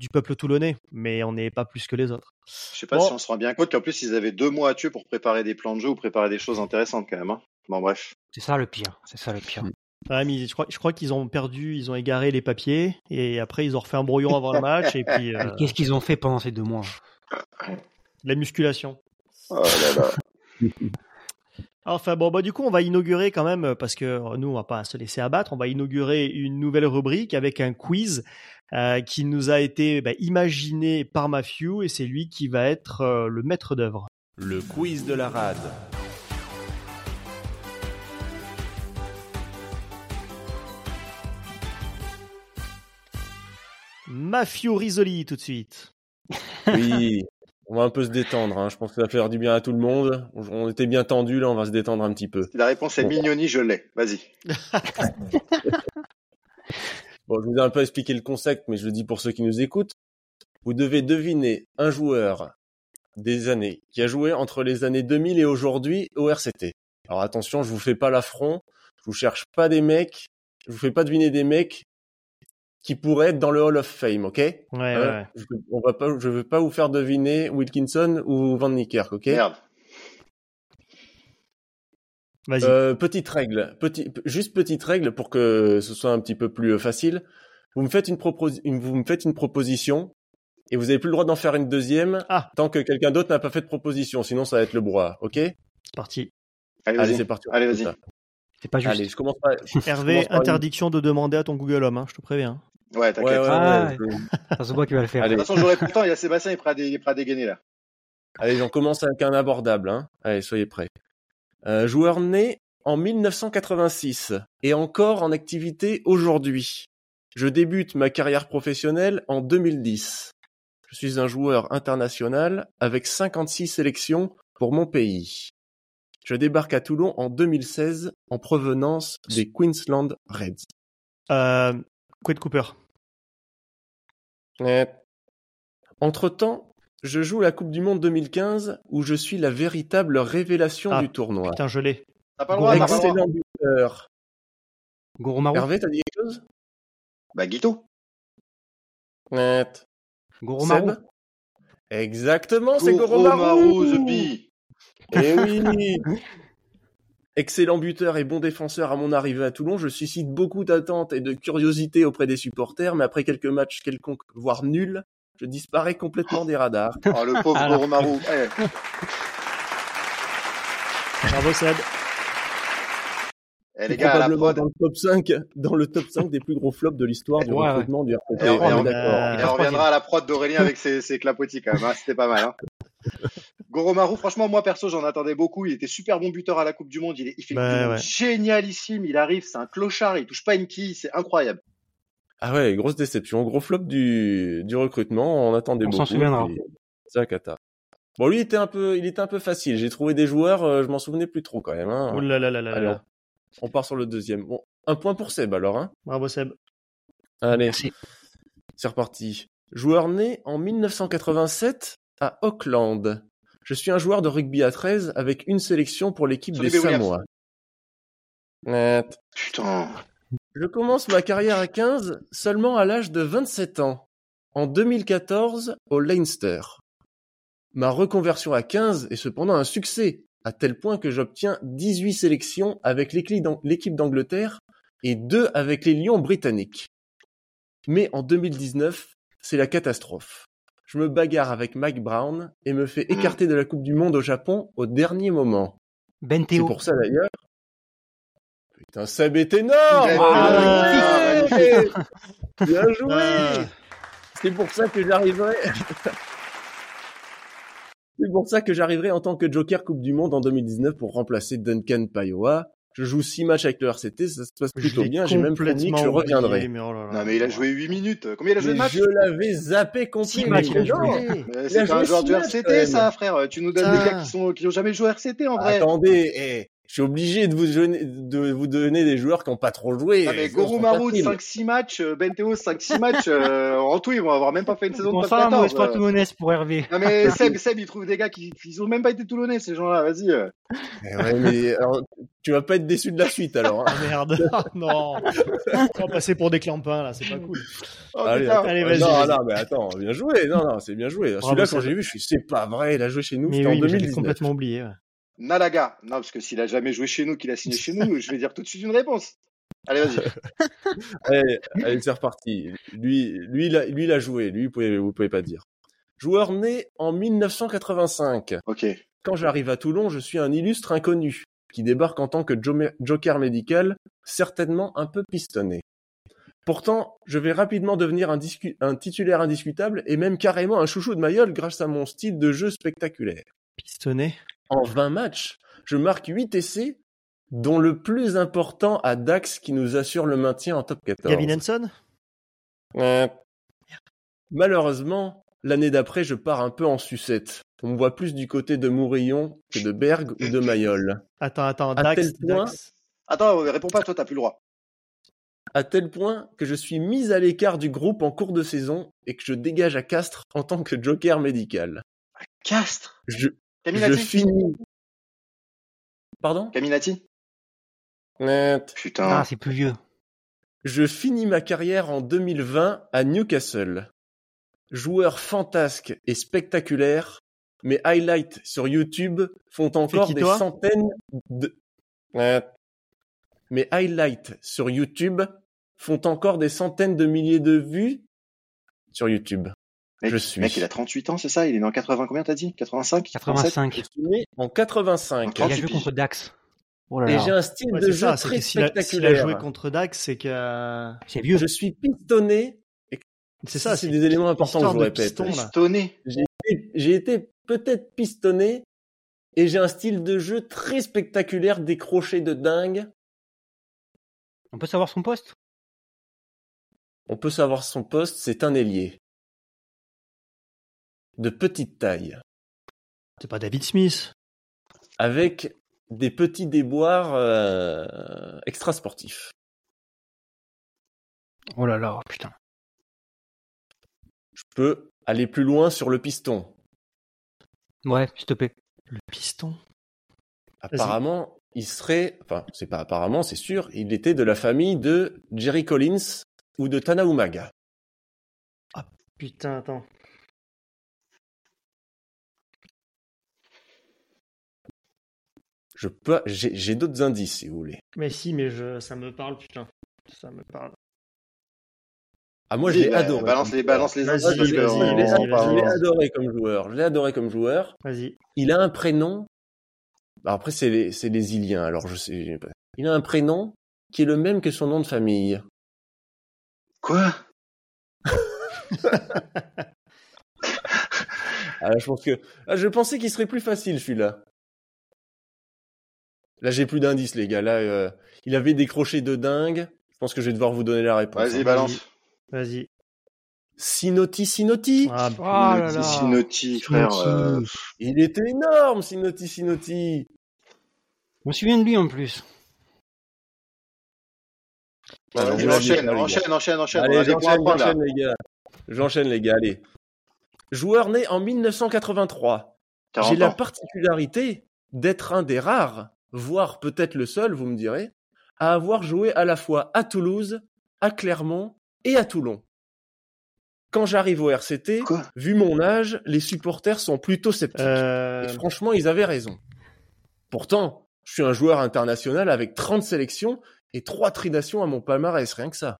du peuple toulonnais, mais on n'est pas plus que les autres. Je sais pas si on se rend bien compte qu'en plus ils avaient deux mois à tuer pour préparer des plans de jeu ou préparer des choses intéressantes quand même. Hein. Bon bref. C'est ça le pire. C'est ça le pire. je crois, je crois qu'ils ont perdu, ils ont égaré les papiers et après ils ont refait un brouillon avant le match et puis. Euh, qu'est-ce qu'ils ont fait pendant ces deux mois? La musculation. Oh là là. Enfin bon, bah du coup, on va inaugurer quand même, parce que nous, on va pas se laisser abattre, on va inaugurer une nouvelle rubrique avec un quiz euh, qui nous a été bah, imaginé par Matthew et c'est lui qui va être euh, le maître d'œuvre. Le quiz de la rade. Matthew Risoli tout de suite. Oui, on va un peu se détendre. Hein. Je pense que ça va faire du bien à tout le monde. On était bien tendu, là, on va se détendre un petit peu. la réponse est Mignoni, je l'ai. Vas-y. bon, je vous ai un peu expliqué le concept, mais je le dis pour ceux qui nous écoutent. Vous devez deviner un joueur des années qui a joué entre les années 2000 et aujourd'hui au RCT. Alors attention, je vous fais pas l'affront. Je vous cherche pas des mecs. Je vous fais pas deviner des mecs qui pourrait être dans le Hall of Fame, ok? Ouais, ouais. Je, on va pas, je veux pas vous faire deviner Wilkinson ou Van Niekerk, ok? Merde. Vas-y. Euh, petite règle, petit, juste petite règle pour que ce soit un petit peu plus euh, facile. Vous me faites une, vous me faites une proposition et vous avez plus le droit d'en faire une deuxième ah. tant que quelqu'un d'autre n'a pas fait de proposition, sinon ça va être le brouhaha, ok? C'est parti. Allez, c'est parti. Allez, vas-y. C'est pas juste. Allez, je commence par... Hervé, interdiction de demander à ton Google Home, hein, je te préviens. Ouais, t'inquiète. Ah, ça se voit qu'il va le faire. De toute façon, j'aurais plus le temps. Il y a Sébastien, il est prêt à, dégainer là. Allez, on commence avec un abordable. Hein. Allez, soyez prêts. Euh, joueur né en 1986 et encore en activité aujourd'hui. Je débute ma carrière professionnelle en 2010. Je suis un joueur international avec 56 sélections pour mon pays. Je débarque à Toulon en 2016 en provenance des Queensland Reds. Euh, Quid Cooper. Entre-temps, je joue la Coupe du Monde 2015 où je suis la véritable révélation ah, du tournoi. Putain, je l'ai. T'as pas le droit, Excellent buteur. Goromaru. Hervé, t'as dit quelque chose? Bah, Guito. Net. Goromaru. Exactement, c'est Goromaru. Goromaru, The Bee. Eh oui Excellent buteur et bon défenseur à mon arrivée à Toulon, je suscite beaucoup d'attentes et de curiosité auprès des supporters, mais après quelques matchs quelconques, voire nuls, je disparais complètement des radars. Oh, le pauvre Goromaru. Eh. Bravo Seb. Eh, les gars, probablement dans le top 5, dans le top 5 des plus gros flops de l'histoire du recrutement du RTP. Et on, reviendra à la prod d'Aurélien avec ses, ses clapotis quand même. Hein. C'était pas mal. Hein. Goromaru, franchement, moi perso, j'en attendais beaucoup. Il était super bon buteur à la Coupe du Monde. Il, est, il fait bah, génialissime. Il arrive, c'est un clochard. Il touche pas une quille, c'est incroyable. Ah ouais, grosse déception, gros flop du, du recrutement. On attendait beaucoup. On s'en souviendra. C'est un cata. Bon, lui, il était un peu, il était un peu facile. J'ai trouvé des joueurs, euh, je m'en souvenais plus trop quand même. Hein. Oh là là là là. Allez, on, part sur le deuxième. Bon, un point pour Seb alors. Hein. Bravo Seb. Allez, c'est reparti. Joueur né en 1987 à Auckland. Je suis un joueur de rugby à 13 avec une sélection pour l'équipe des Samoa. Putain. Je commence ma carrière à 15 seulement à l'âge de 27 ans, en 2014 au Leinster. Ma reconversion à 15 est cependant un succès, à tel point que j'obtiens 18 sélections avec l'équipe d'Angleterre et 2 avec les Lions britanniques. Mais en 2019, c'est la catastrophe je me bagarre avec Mike Brown et me fais écarter de la Coupe du Monde au Japon au dernier moment. Ben C'est pour ça d'ailleurs. Putain, Seb est énorme Ah, Ouais Bien joué Ah. C'est pour ça que j'arriverai. C'est pour ça que j'arriverai en tant que Joker Coupe du Monde en 2019 pour remplacer Duncan Payoa. Je joue six matchs avec le RCT, ça se passe plutôt bien. J'ai même promis que je complètement reviendrai. mais oh là là. Non, mais il a joué 8 minutes. Combien il a joué de matchs je l'avais zappé a C'est pas un joueur du RCT, ça, frère. Tu nous donnes des gars qui sont qui ont jamais joué RCT en vrai. Attendez, eh, je suis obligé de vous donner, de vous donner des joueurs qui n'ont pas trop joué. Ah, mais facile. 5-6 matchs, euh, Benteo, 5-6 matchs, euh, en tout, ils vont avoir même pas fait une saison Bon de top ça, mauvais 14. sport euh. toulonnais pour Hervé. Non mais Seb, Seb, il trouve des gars qui, ils ont même pas été toulonnais, ces gens-là, vas-y. Eh ouais, mais alors, tu vas pas être déçu de la suite alors. hein. Ah merde. Non. On va passer pour des clampins là, c'est pas cool. Oh, Allez, vas-y, non, non, mais attends, bien joué. Non, non, c'est bien joué. Celui-là, quand j'ai vu, je suis, c'est pas vrai. Il a joué chez nous. C'était en oui, mais j'avais 2019. complètement oublié. ouais. Nalaga. Non, parce que s'il a jamais joué chez nous, qu'il a signé chez nous, je vais dire tout de suite une réponse. Allez, vas-y. Allez, allez, c'est reparti. Lui, lui, il a, lui, il a joué. Lui, vous pouvez, vous pouvez pas dire. Joueur né en 1985. Ok. Quand j'arrive à Toulon, je suis un illustre inconnu qui débarque en tant que jo- joker médical, certainement un peu pistonné. Pourtant, je vais rapidement devenir un, titulaire indiscutable et même carrément un chouchou de Mayol grâce à mon style de jeu spectaculaire. Pistonné? En 20 matchs, je marque 8 essais, dont le plus important à Dax qui nous assure le maintien en top 14. Gavin Henson Euh, Malheureusement, l'année d'après, je pars un peu en sucette. On me voit plus du côté de Mourillon que de Berg ou de Mayol. Attends, attends, À Dax. tel point- Dax. Attends, réponds pas, toi, t'as plus le droit. À tel point que je suis mis à l'écart du groupe en cours de saison et que je dégage à Castres en tant que joker médical. Castres? Je, je Caminati. finis. Pardon? Caminati. Net. Putain. Ah, c'est plus vieux. Je finis ma carrière en 2020 à Newcastle. Joueur fantasque et spectaculaire, mes highlights sur YouTube font encore des centaines de... Euh, Mes highlights sur YouTube font encore des centaines de milliers de vues sur YouTube. Mec, je suis. Mec, il a 38 ans, c'est ça? Il est né en 80, combien t'as dit? 85 85. Je suis né en 85. Il a 38 joué contre Dax. Oh là Et là. j'ai un style Ouais, de jeu ça, très que s'il a, spectaculaire. joué contre Dax, c'est que. C'est vieux. Je suis pistonné. C'est ça, c'est des éléments importants que je vous répète. piston. Pistonné. J'ai été- j'ai été peut-être pistonné et j'ai un style de jeu très spectaculaire, décroché de dingue. On peut savoir son poste? On peut savoir son poste, c'est un ailier. De petite taille, C'est pas David Smith. avec des petits déboires euh, extrasportifs. Oh là là, putain. Je peux aller plus loin sur le piston. Ouais, s'il te plaît. Le piston. Apparemment, il serait, enfin, c'est pas apparemment, c'est sûr, il était de la famille de Jerry Collins ou de Tanaumaga. Putain, attends. Je peux, j'ai j'ai d'autres indices si vous voulez. Mais si, mais je, ça me parle, putain. Ça me parle. Ah, moi, bah, adoré. Balance les, balance les Vas-y, indices Je l'ai- je je adoré comme joueur. Je l'ai adoré comme joueur. Vas-y. Il a un prénom. Bah, après, c'est les, c'est les Iliens, alors je sais pas. Il a un prénom qui est le même que son nom de famille. Quoi? Ah, je pense que, ah, je pensais qu'il serait plus facile, celui-là. Là, j'ai plus d'indices, les gars. Là, euh, il avait décroché de dingue. Je pense que je vais devoir vous donner la réponse. Vas-y, hein. balance. Vas-y. Sinoti, Sinoti. Ah, Oh là là. Sinoti, frère. euh, Il était énorme, Sinoti, Sinoti. Je me souviens de lui en plus. Ah, vous l'avez enchaîne, pas, les gars. enchaîne, enchaîne, enchaîne. Allez, j'enchaîne, les gars. J'enchaîne, les gars, allez. Joueur né en 1983. 40 J'ai la particularité d'être un des rares, voire peut-être le seul, vous me direz, à avoir joué à la fois à Toulouse, à Clermont et à Toulon. Quand j'arrive au RCT, Quoi? vu mon âge, les supporters sont plutôt sceptiques. Euh, Et franchement, ils avaient raison. Pourtant, je suis un joueur international avec 30 sélections et 3 tridations à mon palmarès, rien que ça.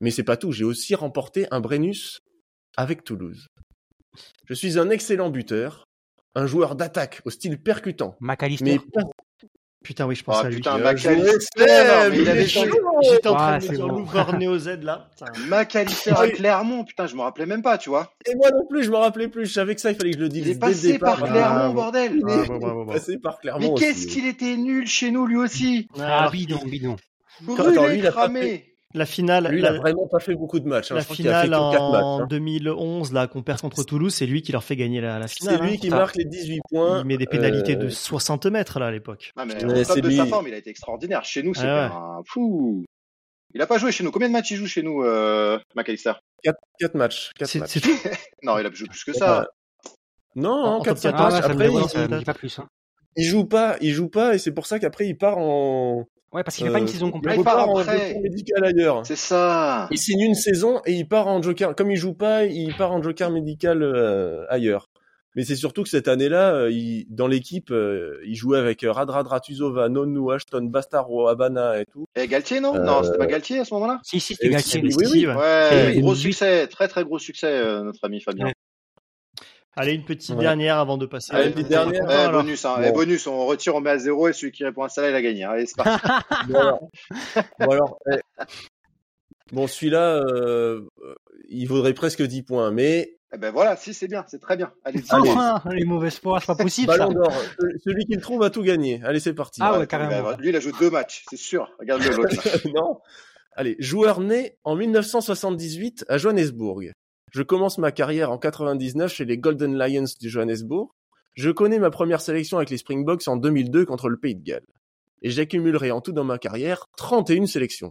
Mais c'est pas tout, j'ai aussi remporté un Brennus avec Toulouse. Je suis un excellent buteur, un joueur d'attaque au style percutant, McAllister. mais Putain, oui, je pense Ah à lui. putain, joué, McAllister, il il est. J'étais en train Ah, de me c'est dire bon. l'ouvreur Neo Z là. McAllister à Clermont, putain, je me rappelais même pas, tu vois. Et moi non plus, je me rappelais plus. Je savais que ça, il fallait que je le dise Il est passé par Ah, Clermont, bon. bordel. Bravo, bravo, bravo. Passé par Clermont. Mais qu'est-ce qu'il était nul chez nous, lui aussi. Ah, bidon, bidon. Brûlé, il cramé. La finale, Lui, il a vraiment pas fait beaucoup de matchs. hein. la Je crois qu'il a fait finale que 4 matchs. en hein. 2011 là qu'on perd contre Toulouse, c'est lui qui leur fait gagner la, la finale. C'est lui hein. qui marque les 18 points. Il met des pénalités Euh, de 60 mètres là à l'époque. Mais c'est de lui. sa forme, il a été extraordinaire. Chez nous, Ah ouais. un fou. Il a pas joué chez nous. Combien de matchs il joue chez nous, euh, McAllister? 4, matchs. 4 C'est matchs. c'est tout. Non, il a joué plus que ça. Non, En- en non, 4 top 14, Ah, ouais, matchs. Après. Hein. il joue pas, il joue pas, et c'est pour ça qu'après il part en. Ouais, parce qu'il fait pas une euh, saison il complète. il part part en après. joker médical ailleurs. C'est ça. Il signe une saison et il part en joker. Comme il joue pas, il part en joker médical euh, ailleurs. Mais c'est surtout que cette année-là, euh, il- dans l'équipe, euh, il jouait avec euh, Radra Dratuzova, Nonu, Ashton, Bastaro, Habana et tout. Et Galtier, non? Euh, Non, c'était pas Galtier à ce moment-là? Si, si, c'était Galtier. oui, oui, ouais. Et gros 18. succès, très très gros succès, euh, notre ami Fabien. Ouais. Allez, une petite Ouais. dernière avant de passer. Allez, à- une petite dernière. Eh, alors. bonus, hein. Bon. Eh, bonus, on retire, on met à zéro et celui qui répond à ça, il a gagné. hein. Allez, c'est parti. Bon alors, bon, alors, eh. bon celui-là, euh, il vaudrait presque 10 points, mais eh ben voilà, si c'est bien, c'est très bien. Allez. Enfin, les mauvais sports, c'est pas possible ça. Ballon d'or, celui qui le trouve a tout gagné. Allez, c'est parti. Ah ouais, carrément. bah, Lui, il a joué deux matchs, c'est sûr. Regarde-le, l'autre. là. non. Allez, joueur né en 1978 à Johannesburg. Je commence ma carrière en 99 chez les Golden Lions du Johannesburg. Je connais ma première sélection avec les Springboks en 2002 contre le Pays de Galles. Et j'accumulerai en tout dans ma carrière 31 sélections.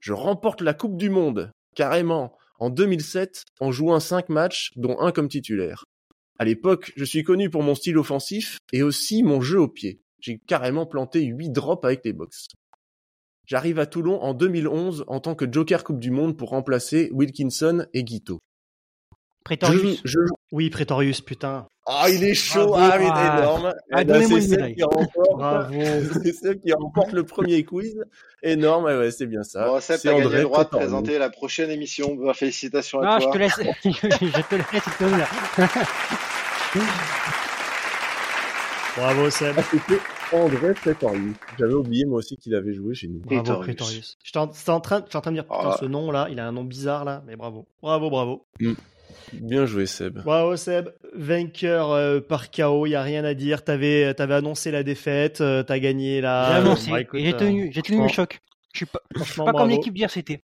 Je remporte la Coupe du Monde, carrément, en 2007 en jouant 5 matchs, dont un comme titulaire. À l'époque, je suis connu pour mon style offensif et aussi mon jeu au pied. J'ai carrément planté 8 drops avec les box. J'arrive à Toulon en 2011 en tant que Joker Coupe du Monde pour remplacer Wilkinson et Guito. Prétorius. je... Oui, Pretorius, putain. Ah, il est chaud, Bravo. ah, il est Ah. énorme. Ah, Eh ben, c'est celle qui remporte, Bravo. c'est celle qui remporte le premier quiz. Énorme, ouais, ouais, c'est bien ça. Bon, Seb, C'est t'as gagné le droit de Prétorius. présenter la prochaine émission. Bah, félicitations à Ah, je toi. te laisse, je te laisse, te là. Bravo, Seb. André Prétorius. J'avais oublié moi aussi qu'il avait joué chez nous. Bravo, Pretorius. Pretorius. J'étais en, en train, j'étais en train de dire, putain, Ah. ce nom là, il a un nom bizarre là, mais bravo. Bravo, bravo. Bien joué, Seb. Bravo, Seb. Vainqueur euh, par KO, il n'y a rien à dire. T'avais, avais annoncé la défaite, euh, t'as gagné la. J'ai annoncé, Bah, j'ai euh, tenu, j'ai tenu le choc. Je suis pas, je suis franchement, pas comme l'équipe d'hier, c'était.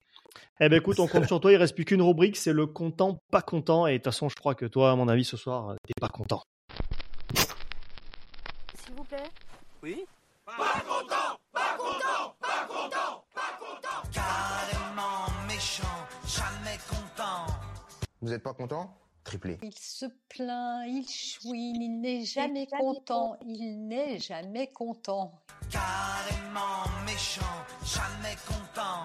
Eh ben écoute, on compte sur toi. Il reste plus qu'une rubrique, c'est le content, pas content. Et de toute façon, je crois que toi, à mon avis, ce soir, euh, t'es pas content. S'il vous plaît Oui Carrément méchant, jamais content. Vous n'êtes pas content? Triplé. Il se plaint, il chouine, il n'est jamais content, il n'est jamais content. Carrément méchant, jamais content.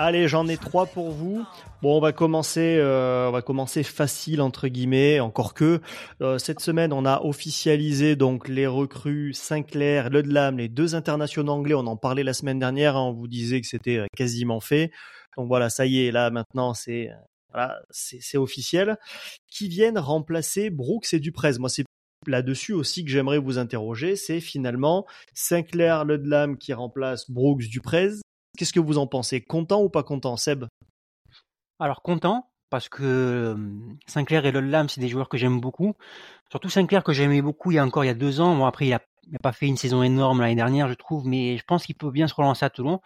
Allez, j'en ai trois pour vous. Bon, on va commencer, euh, on va commencer facile entre guillemets. Encore que euh, cette semaine, on a officialisé donc les recrues Sinclair, Ludlam, les deux internationaux anglais. On en parlait la semaine dernière. hein, on vous disait que c'était euh, quasiment fait. Donc voilà, ça y est. Là maintenant, c'est euh, voilà, c'est officiel. Qui viennent remplacer Brooks et Duprez. Moi, c'est là-dessus aussi que j'aimerais vous interroger. C'est finalement Sinclair, Ludlam qui remplace Brooks, Duprez. Qu'est-ce que vous en pensez? Content ou pas content, Seb? Alors content parce que euh, Sinclair et Lollam c'est des joueurs que j'aime beaucoup. Surtout Sinclair que j'aimais beaucoup il y a encore il y a deux ans. Bon après il a, il a pas fait une saison énorme l'année dernière je trouve, mais je pense qu'il peut bien se relancer à Toulon.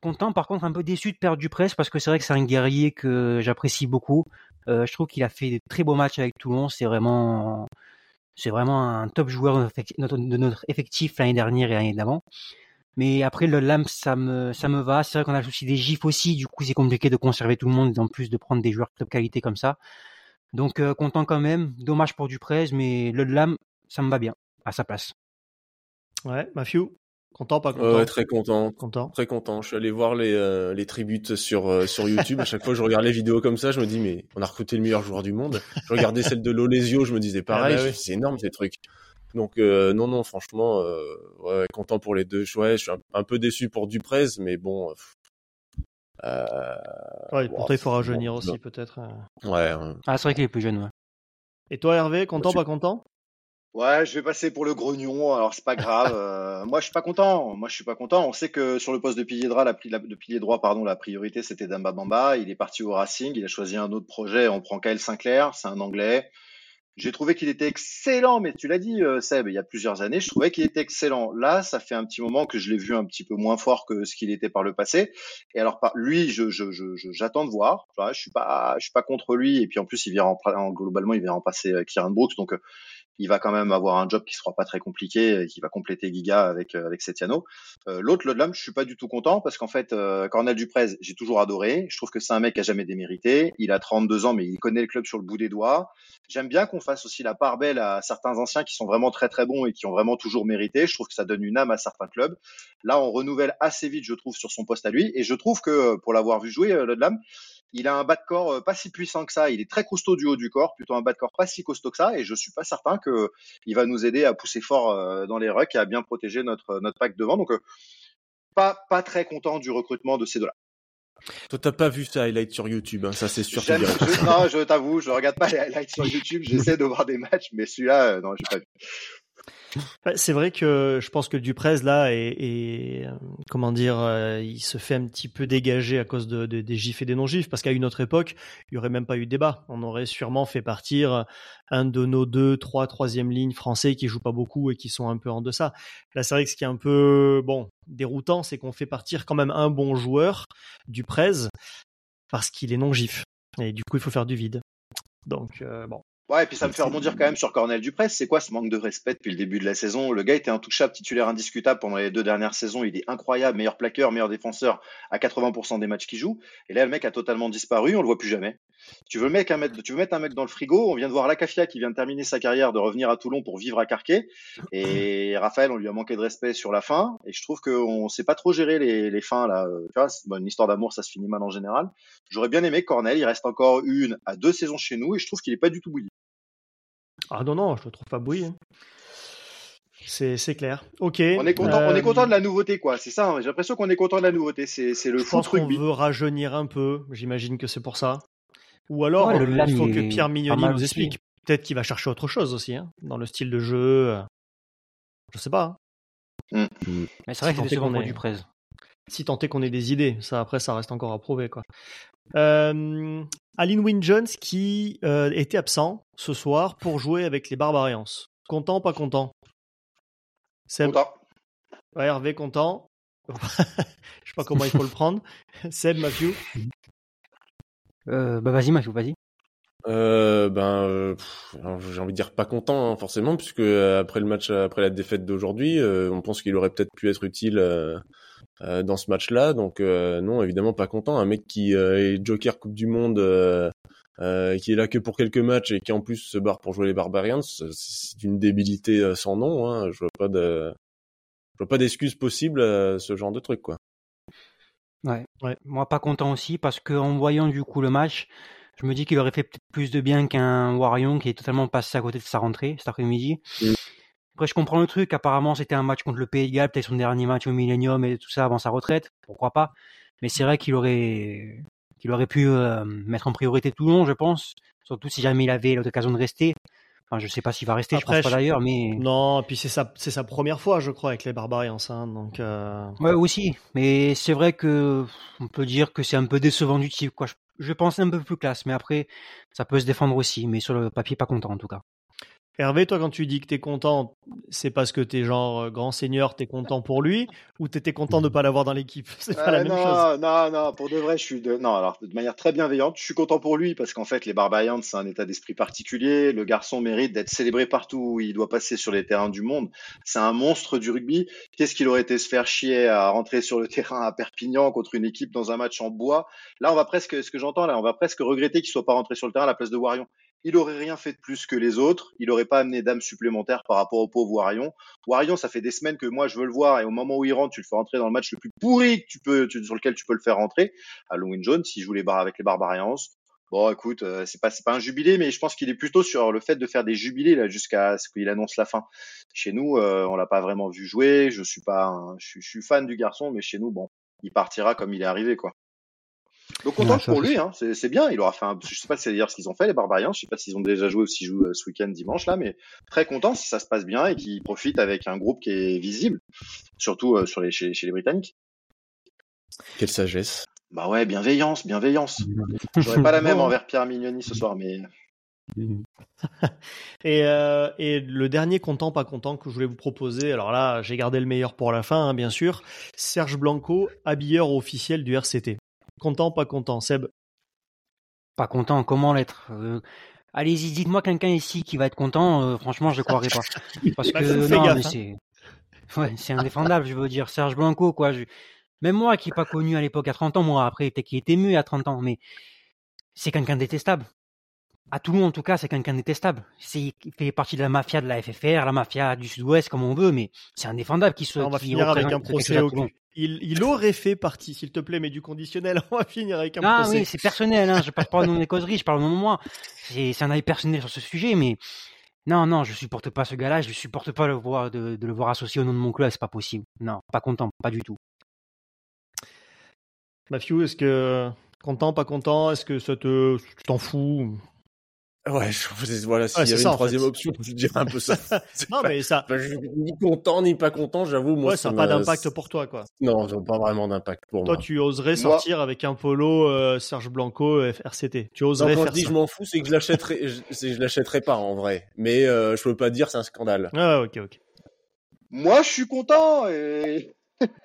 Content par contre un peu déçu de perdre du presse parce que c'est vrai que c'est un guerrier que j'apprécie beaucoup. Euh, je trouve qu'il a fait des très beaux matchs avec Toulon. C'est vraiment c'est vraiment un top joueur de de notre effectif l'année dernière et l'année d'avant. Mais après, le LAMP, ça me, ça me va. C'est vrai qu'on a le souci des gifs aussi. Du coup, c'est compliqué de conserver tout le monde, et en plus de prendre des joueurs de top qualité comme ça. Donc, euh, content quand même. Dommage pour Duprez, mais le LAM, ça me va bien, à sa place. Ouais, Matthew Content, pas content? Ouais, très content. Content. Très content. Je suis allé voir les, euh, les tributes sur, euh, sur YouTube. À chaque fois que je regarde les vidéos comme ça, je me dis, mais on a recruté le meilleur joueur du monde. Je regardais celle de Lolesio, je me disais pareil. Ah bah oui. dis, C'est énorme ces trucs. Donc, euh, non, non, franchement, euh, ouais, content pour les deux. Ouais, je suis un, un peu déçu pour Duprez, mais bon. Euh, Ouais, wow, pourtant, il faut rajeunir bon. aussi, peut-être. euh. ouais. Ah, c'est vrai qu'il est plus jeune, ouais. Et toi, Hervé, content, Tu- pas content? Ouais, je vais passer pour le grognon. Alors c'est pas grave. Euh, moi, je suis pas content. Moi, je suis pas content. On sait que sur le poste de pilier droit, la, pri- la- de pilier droit, pardon, la priorité c'était Damba Bamba. Il est parti au Racing. Il a choisi un autre projet. On prend Kyle Sinclair. C'est un Anglais. J'ai trouvé qu'il était excellent, mais tu l'as dit, euh, Seb, il y a plusieurs années, je trouvais qu'il était excellent. Là, ça fait un petit moment que je l'ai vu un petit peu moins fort que ce qu'il était par le passé. Et alors, lui, je, je, je, j'attends de voir. Je suis pas, je suis pas contre lui. Et puis en plus, il vient en, globalement, il vient remplacer euh, Kieran Brooks, donc euh, il va quand même avoir un job qui sera pas très compliqué et qui va compléter Giga avec euh, avec Setiano. Euh, L'autre, Lodlam, je suis pas du tout content parce qu'en fait, euh, Cornel Duprez, j'ai toujours adoré. Je trouve que c'est un mec qui a jamais démérité. Il a 32 ans, mais il connaît le club sur le bout des doigts. J'aime bien qu'on fasse aussi la part belle à certains anciens qui sont vraiment très très bons et qui ont vraiment toujours mérité. Je trouve que ça donne une âme à certains clubs. Là, on renouvelle assez vite, je trouve, sur son poste à lui. Et je trouve que pour l'avoir vu jouer, euh, Lodlam, il a un bas de corps euh, pas si puissant que ça. Il est très costaud du haut du corps, plutôt un bas de corps pas si costaud que ça. Et je suis pas certain que il va nous aider à pousser fort euh, dans les rucks et à bien protéger notre notre pack devant. Donc euh, pas pas très content du recrutement de ces deux-là. Toi, t'as pas vu ça highlight sur YouTube, hein, ça c'est sûr. Je, non, je t'avoue, je regarde pas les highlights sur YouTube. J'essaie de voir des matchs, mais celui-là, euh, non, j'ai pas vu. C'est vrai que je pense que Duprez là est, euh, comment dire, euh, il se fait un petit peu dégager à cause de, de- des gifs et des non gifs parce qu'à une autre époque, il y aurait même pas eu de débat. On aurait sûrement fait partir un de nos deux, trois, troisième lignes français qui jouent pas beaucoup et qui sont un peu en deçà. Là, c'est vrai que ce qui est un peu bon déroutant, c'est qu'on fait partir quand même un bon joueur Duprez parce qu'il est non gif et du coup il faut faire du vide. Donc euh, bon. Ouais, et puis ça me fait rebondir quand même sur Cornel Duprez. C'est quoi ce manque de respect depuis le début de la saison? Le gars était intouchable, titulaire indiscutable pendant les deux dernières saisons. Il est incroyable, meilleur plaqueur, meilleur défenseur à 80% des matchs qu'il joue. Et là, le mec a totalement disparu, on le voit plus jamais. Tu veux, mec tu veux mettre un mec dans le frigo? On vient de voir Lacafia qui vient de terminer sa carrière, de revenir à Toulon pour vivre à Carquet. Et Raphaël, on lui a manqué de respect sur la fin. Et je trouve qu'on sait pas trop gérer les, les fins là. Euh, Tu vois, bon, une histoire d'amour, ça se finit mal en général. J'aurais bien aimé Cornel, il reste encore une à deux saisons chez nous, et je trouve qu'il est pas du tout bouilli. Ah non non, je le trouve pas bouilli. C'est c'est clair. Ok. On est content, on Euh, est content de la nouveauté, quoi. C'est ça. hein. J'ai l'impression qu'on est content de la nouveauté. C'est, c'est le Je pense qu'on veut rajeunir un peu. J'imagine que c'est pour ça. Ou alors, Ouais, le euh, il faut que Pierre Mignoni nous aussi. explique. Peut-être qu'il va chercher autre chose aussi, hein, dans le style de jeu. euh. Je sais pas. hein. Mais c'est vrai Si que c'est est- Duprez. Si tant est qu'on ait des idées, ça après ça reste encore à prouver quoi. Euh, Aline Wynne Jones qui euh, était absent ce soir pour jouer avec les Barbarians. Content, pas content? Seb, Content. ouais, Hervé content. Je sais pas comment il faut le prendre. Seb, Mathieu? Euh, bah vas-y, Mathieu, vas-y. Euh, ben, euh, j'ai envie de dire pas content hein, forcément, puisque après le match, après la défaite d'aujourd'hui, euh, on pense qu'il aurait peut-être pu être utile euh, dans ce match-là. Donc euh, non, évidemment pas content. Un mec qui euh, est Joker Coupe du Monde, euh, euh, qui est là que pour quelques matchs et qui en plus se barre pour jouer les Barbarians, c'est une débilité euh, sans nom. Hein. Je vois pas de, je vois pas d'excuse possible à ce genre de truc quoi. Ouais. Ouais. Moi, pas content aussi parce que en voyant du coup le match, je me dis qu'il aurait fait peut-être plus de bien qu'un Warion qui est totalement passé à côté de sa rentrée cet après-midi. Mm. Après, je comprends le truc. Apparemment, c'était un match contre le Pays de Galles, peut-être son dernier match au Millennium et tout ça avant sa retraite. Pourquoi pas Mais c'est vrai qu'il aurait, qu'il aurait pu euh, mettre en priorité Toulon, je pense. Surtout si jamais il avait l'occasion de rester. Enfin, je sais pas s'il va rester, Après, je pense pas d'ailleurs, mais Non, et puis c'est sa, c'est sa première fois, je crois, avec les Barbarians. Hein, donc, euh, Ouais, aussi. Mais c'est vrai que on peut dire que c'est un peu décevant du type, quoi. Je, je pensais un peu plus classe, mais après, ça peut se défendre aussi. Mais sur le papier, pas content en tout cas. Hervé, toi, quand tu dis que t'es content, c'est parce que t'es genre euh, grand seigneur, t'es content pour lui, ou t'étais content de pas l'avoir dans l'équipe? C'est pas la Euh, même non, chose. non, non, pour de vrai, je suis de, non, alors, de manière très bienveillante, je suis content pour lui parce qu'en fait, les Barbarians, c'est un état d'esprit particulier. Le garçon mérite d'être célébré partout où il doit passer sur les terrains du monde. C'est un monstre du rugby. Qu'est-ce qu'il aurait été se faire chier à rentrer sur le terrain à Perpignan contre une équipe dans un match en bois? Là, on va presque, ce que j'entends là, on va presque regretter qu'il soit pas rentré sur le terrain à la place de Warion. Il aurait rien fait de plus que les autres. Il aurait pas amené d'âme supplémentaire par rapport au pauvre Warion. Warion, ça fait des semaines que moi je veux le voir et au moment où il rentre, tu le fais rentrer dans le match le plus pourri que tu peux, sur lequel tu peux le faire rentrer. À Longwin Jones, s'il joue les barres avec les Barbarians. Bon, écoute, euh, c'est pas pas un jubilé, mais je pense qu'il est plutôt sur le fait de faire des jubilés là jusqu'à ce qu'il annonce la fin. Chez nous, euh, on l'a pas vraiment vu jouer. Je suis pas, je suis fan du garçon, mais chez nous, bon, il partira comme il est arrivé quoi. Donc content Ouais, ça, pour lui, hein. c'est bien. Il aura fait un, je sais pas c'est d'ailleurs ce qu'ils ont fait les Barbarians, je sais pas s'ils ont déjà joué ou s'ils jouent euh, ce week-end dimanche là, mais très content si ça se passe bien et qu'ils profitent avec un groupe qui est visible, surtout euh, sur les chez, chez les Britanniques. Quelle sagesse. Bah ouais, bienveillance, bienveillance. J'aurais pas la même envers Pierre Mignoni ce soir, mais Et, euh, et le dernier content, pas content que je voulais vous proposer, alors là, j'ai gardé le meilleur pour la fin, hein, bien sûr. Serge Blanco, habilleur officiel du RCT. Content, pas content, Seb? Pas content, comment l'être? Euh, Allez-y, dites-moi quelqu'un ici qui va être content. euh, franchement, je ne croirais pas. Parce Bah, que non, gaffe, mais hein. c'est, ouais, c'est indéfendable. Je veux dire, Serge Blanco, quoi. je- Même moi, qui n'ai pas connu à l'époque à 30 ans, moi après, peut-être qu'il était mieux à 30 ans, mais c'est quelqu'un de détestable. À Toulon, en tout cas, c'est quelqu'un de détestable. C'est, il fait partie de la mafia de la FFR, la mafia du Sud-Ouest, comme on veut, mais c'est indéfendable qu'il soit. on va finir avec un procès au cul. Il, il aurait fait partie, s'il te plaît, mais du conditionnel, on va finir avec un Ah procès. oui, c'est personnel, hein. je passe pas au nom des causeries, je parle au nom de moi. C'est un avis personnel sur ce sujet, mais non, non, je supporte pas ce gars-là, je supporte pas le voir, de, de le voir associé au nom de mon club, c'est pas possible. Non, pas content, pas du tout. Matthew, est-ce que content, pas content Est-ce que ça te, tu t'en fous? Ouais, je, voilà, s'il Ouais, y avait ça, une en troisième fait. option, je dirais un peu ça. Non, pas- mais ça, pas- je suis ni content ni pas content, j'avoue. Moi, ouais, ça n'a pas d'impact pour toi, quoi. Non, ça n'a pas vraiment d'impact pour Toi, moi. tu oserais Moi- sortir avec un polo euh, Serge Blanco euh, RCT. Tu Non, oserais quand je faire dis ça. je m'en fous, c'est que je l'achèterai, je, je l'achèterai pas en vrai. Mais euh, je peux pas dire c'est un scandale. Ah, ok, ok. moi je suis content et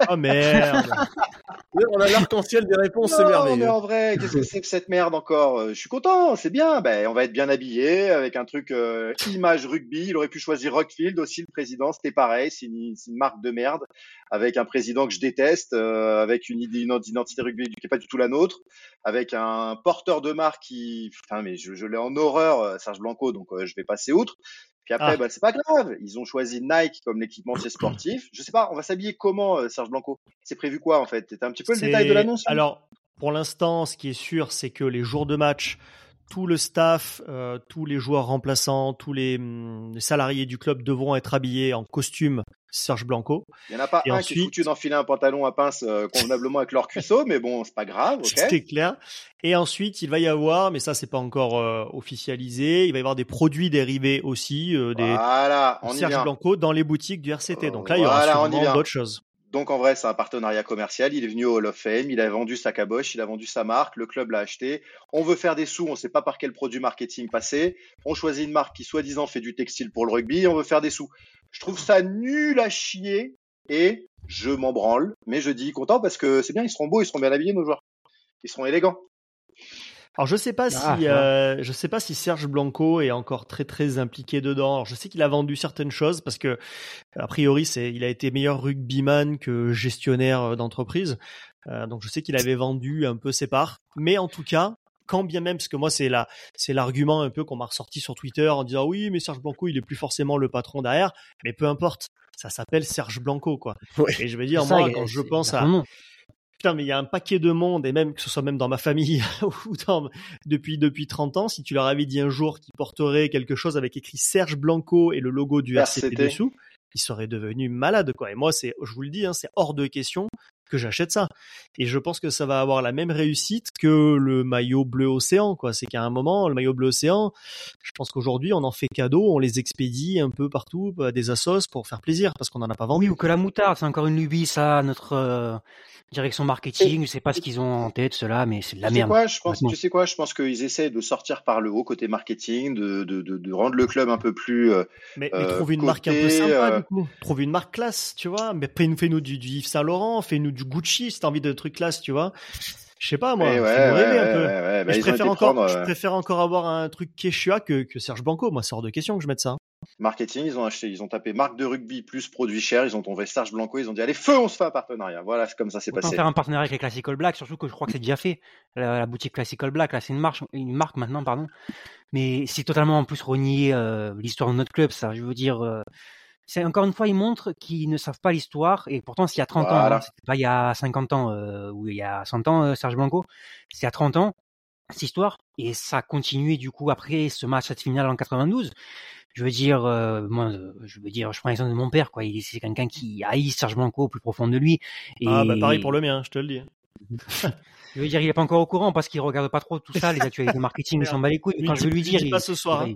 Oh merde. On a l'arc-en-ciel des réponses, c'est Non, merveilleux. mais en vrai, qu'est-ce que c'est que cette merde encore? Euh, Je suis content, c'est bien. Ben, on va être bien habillé avec un truc euh, image rugby. Il aurait pu choisir Rockfield aussi, le président. C'était pareil, c'est une, marque de merde avec un président que je déteste, euh, avec une, idée- une identité rugby qui est pas du tout la nôtre, avec un porteur de marque qui, putain, mais je, je l'ai en horreur, Serge Blanco, donc euh, je vais passer outre. Puis après, Ah. bah, c'est pas grave. Ils ont choisi Nike comme l'équipementier sportif. Je sais pas, on va s'habiller comment, euh, Serge Blanco? C'est prévu quoi en fait? T'as un petit peu le détail de l'annonce? Alors, pour l'instant, ce qui est sûr, c'est que les jours de match, tout le staff, euh, tous les joueurs remplaçants, tous les, hum, les salariés du club devront être habillés en costume Serge Blanco. Il n'y en a pas Et un qui est ensuite- foutu d'enfiler un pantalon à pince euh, convenablement avec leur cuisseau, mais bon, c'est pas grave, C'est clair. Et ensuite, il va y avoir, mais ça, c'est pas encore euh, officialisé, il va y avoir des produits dérivés aussi, des Voilà, on y Serge. Blanco dans les boutiques du RCT. Donc là, il y aura voilà, sûrement d'autres choses. Donc en vrai, c'est un partenariat commercial. Il est venu au Hall of Fame, il a vendu sa caboche, il a vendu sa marque, le club l'a acheté. On veut faire des sous, on sait pas par quel produit marketing passer. On choisit une marque qui soi-disant fait du textile pour le rugby, on veut faire des sous. Je trouve ça nul à chier et je m'en branle, mais je dis content parce que c'est bien, ils seront beaux, ils seront bien habillés nos joueurs. Ils seront élégants. Alors je sais pas Ah, si euh, je sais pas si Serge Blanco est encore très très impliqué dedans. Alors, je sais qu'il a vendu certaines choses parce que a priori c'est il a été meilleur rugbyman que gestionnaire euh, d'entreprise. Euh, donc je sais qu'il avait vendu un peu ses parts. Mais en tout cas, quand bien même parce que moi c'est la c'est l'argument un peu qu'on m'a ressorti sur Twitter en disant oui mais Serge Blanco il est plus forcément le patron derrière. Mais peu importe, ça s'appelle Serge Blanco quoi. Et je veux dire Ça, moi quand je pense à. Putain, mais il y a un paquet de monde, et même que ce soit même dans ma famille ou dans, depuis, depuis 30 ans, si tu leur avais dit un jour qu'ils porteraient quelque chose avec écrit Serge Blanco et le logo du RCT, RCT. dessous, ils seraient devenus malades, quoi. Et moi, c'est, je vous le dis, hein, c'est hors de question que j'achète ça. Et je pense que ça va avoir la même réussite que le maillot bleu océan, quoi. C'est qu'à un moment, le maillot bleu océan, je pense qu'aujourd'hui, on en fait cadeau, on les expédie un peu partout à des assos pour faire plaisir, parce qu'on n'en a pas vendu. Oui, ou que la moutarde, c'est encore une lubie, ça, notre euh, direction marketing. Je sais pas ce qu'ils ont en tête, cela, mais c'est de la tu sais merde. quoi, je pense, tu sais quoi, je pense qu'ils essaient de sortir par le haut côté marketing, de, de, de, de rendre le club un peu plus. euh, Mais, mais Euh, trouve une côté, marque un peu sympa, euh, du coup. Trouve une marque classe, tu vois. Mais fais- fais-nous du, du Yves Saint Laurent, fais-nous du Gucci si t'as envie de trucs classe, tu vois. Je sais pas, moi. Fais-nous ouais, rêver ouais, un peu. ouais, ouais, bah, Mais je, préfère encore, prendre, je euh, préfère encore avoir un truc Quechua que, que Serge Blanco. Moi, c'est hors de question que je mette ça. Marketing, ils ont acheté, ils ont tapé marque de rugby plus produit cher, ils ont tombé Serge Blanco, ils ont dit allez feu, on se fait un partenariat. Voilà, c'est comme ça c'est passé. faire un partenariat avec les Classical Black, surtout que je crois que c'est déjà fait. La, la boutique Classical Black, là, c'est une marque, une marque maintenant, pardon. Mais c'est totalement en plus renier euh, l'histoire de notre club, ça. Je veux dire, euh, c'est encore une fois, ils montrent qu'ils ne savent pas l'histoire. Et pourtant, s'il y a 30 ans, hein, c'était pas il y a 50 ans euh, ou il y a 100 ans, Serge Blanco, c'est il y a 30 ans cette histoire. Et ça a continué du coup après ce match, cette finale en 92. Je veux dire, euh, moi, euh, je veux dire, je prends l'exemple de mon père, quoi. Il- C'est quelqu'un qui haït Serge Blanco au plus profond de lui. Et Ah, bah, pareil pour le mien, je te le dis. Je veux dire, il est pas encore au courant parce qu'il regarde pas trop tout ça, les actualités marketing, il s'en bat les couilles. Quand je vais lui dire, dis il- pas ce soir. hein.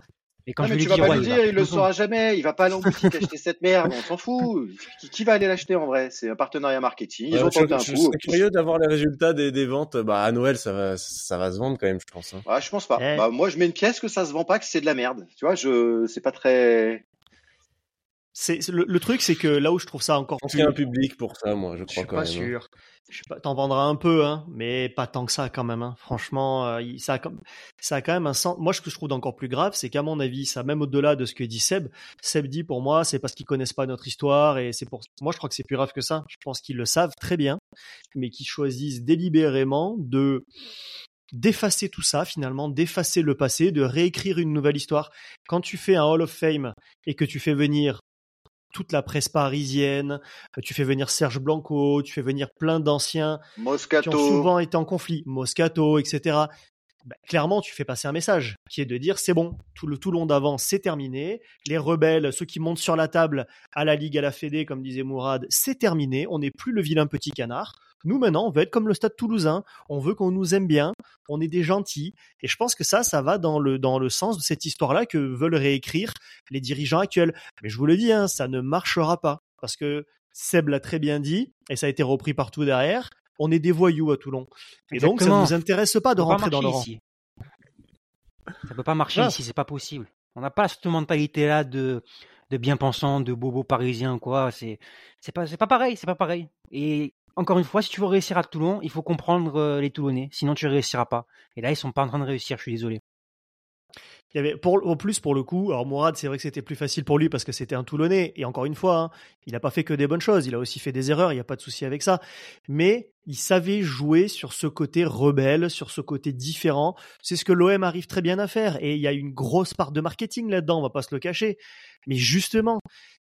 Et quand Non, je mais tu vas dire, pas ouais, lui dire, il le saura jamais. Il va pas aller en boutique acheter cette merde. On s'en fout. Qui, qui va aller l'acheter en vrai? C'est un partenariat marketing. Ils Ouais, ont je, tenté un je coup. serais curieux d'avoir les résultats des, des ventes. Bah, à Noël, ça va, ça va se vendre quand même, je pense. hein. Ouais, je pense pas. Bah, moi, je mets une pièce que ça se vend pas, que c'est de la merde. Tu vois, je, c'est pas très. C'est le, le truc, c'est que là où je trouve ça encore Je pense plus. qu'il y a un public pour ça, moi, je Je crois suis quand pas même. hein. sûr. Je sais pas, t'en vendras un peu, hein, mais pas tant que ça quand même. Hein. Franchement, euh, ça, a, ça quand même un sens. Moi, ce que je trouve d'encore plus grave, c'est qu'à mon avis, ça même au-delà de ce que dit Seb. Seb dit pour moi, c'est parce qu'ils connaissent pas notre histoire et c'est pour. Moi, je crois que c'est plus grave que ça. Je pense qu'ils le savent très bien, mais qu'ils choisissent délibérément de d'effacer tout ça finalement, d'effacer le passé, de réécrire une nouvelle histoire. Quand tu fais un Hall of Fame et que tu fais venir toute la presse parisienne, euh, tu fais venir Serge Blanco, tu fais venir plein d'anciens qui ont souvent été en conflit, Moscato, etc. Bah, clairement, tu fais passer un message qui est de dire c'est bon, tout le Toulon d'avant, c'est terminé. Les rebelles, ceux qui montent sur la table à la Ligue, à la Fédé, comme disait Mourad, c'est terminé. On n'est plus le vilain petit canard. Nous, maintenant, on veut être comme le stade toulousain. On veut qu'on nous aime bien. On est des gentils. Et je pense que ça, ça va dans le, dans le sens de cette histoire-là que veulent réécrire les dirigeants actuels. Mais je vous le dis, hein, ça ne marchera pas. Parce que Seb l'a très bien dit, et ça a été repris partout derrière. On est des voyous à Toulon. Et donc, ça ne nous intéresse pas de Ça rentrer dans le rang. ici. Ça peut pas marcher Ah. ici, c'est pas possible. On n'a pas cette mentalité-là de, de bien-pensants, de bobos parisiens, quoi. C'est, c'est pas, c'est pas pareil, c'est pas pareil. Et encore une fois, si tu veux réussir à Toulon, il faut comprendre euh, les Toulonnais. Sinon, tu réussiras pas. Et là, ils sont pas en train de réussir, je suis désolé. Il au plus pour le coup. Alors Mourad, c'est vrai que c'était plus facile pour lui parce que c'était un Toulonnais. Et encore une fois, hein, il n'a pas fait que des bonnes choses. Il a aussi fait des erreurs. Il n'y a pas de souci avec ça. Mais il savait jouer sur ce côté rebelle, sur ce côté différent. C'est ce que l'OM arrive très bien à faire. Et il y a une grosse part de marketing là-dedans. On va pas se le cacher. Mais justement,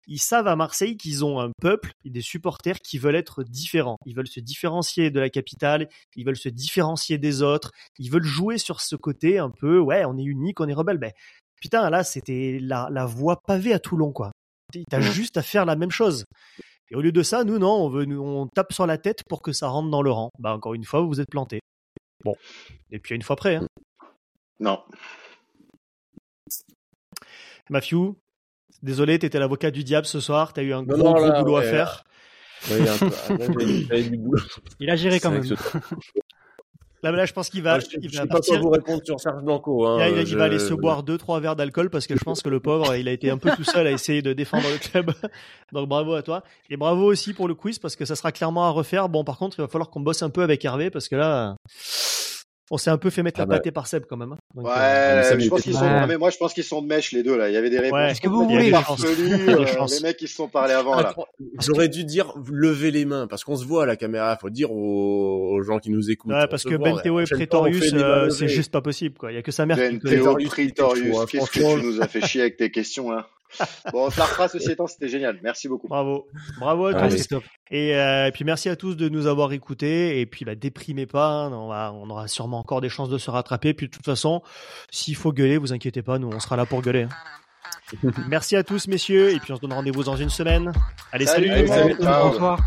ils savent à Marseille qu'ils ont un peuple et des supporters qui veulent être différents. Ils veulent se différencier de la capitale, ils veulent se différencier des autres, ils veulent jouer sur ce côté un peu, ouais, on est unique, on est rebelle. Ben, putain, là, c'était la, la voie pavée à Toulon, quoi. T'as juste à faire la même chose. Et au lieu de ça, nous, non, on, veut, nous, on tape sur la tête pour que ça rentre dans le rang. Bah, encore une fois, vous vous êtes planté. Bon. Et puis, une fois près, hein. Non. Matthew, désolé, t'étais l'avocat du diable ce soir, t'as eu un Non, gros, non, gros là, boulot à faire. Ouais, il a peu- du boulot. Il géré quand même. Là, là, je pense qu'il va, je il je va sais pas quoi vous répondre sur Serge Blanco. Hein, Là, il a dit qu'il va aller je- se boire deux, trois verres d'alcool parce que je pense que le pauvre, il a été un peu tout seul à essayer de défendre le club. Donc bravo à toi. Et bravo aussi pour le quiz parce que ça sera clairement à refaire. Bon, par contre, il va falloir qu'on bosse un peu avec Hervé parce que là, on s'est un peu fait mettre Ah la bah. pâtée par Seb quand même. hein. Donc, Ouais, euh, ça, je mais pense qu'ils sont. Ouais. mais moi, je pense qu'ils sont de mèche les deux là. Il y avait des réponses. Ouais. Est-ce que vous Il voulez Il euh, les mecs qui se sont parlé avant là. J'aurais dû dire levez les mains parce qu'on se voit à la caméra. Faut dire aux, aux gens qui nous écoutent. ouais, parce que Benteo et Pretorius, euh, c'est juste pas possible quoi. Il y a que sa mère qui Benteo. Pretorius, Pretorius, hein, qu'est-ce que franchement. tu nous as fait chier avec tes questions là Bon, refera, ceci étant, c'était génial. Merci beaucoup. Bravo, bravo à tous. Et, euh, et puis merci à tous de nous avoir écoutés. Et puis bah, déprimez pas, hein. on, va, on aura sûrement encore des chances de se rattraper. Puis de toute façon, s'il faut gueuler, vous inquiétez pas, nous on sera là pour gueuler. hein. merci à tous messieurs. Et puis on se donne rendez-vous dans une semaine. Allez, Salut, salut. salut. Ciao. Bonsoir.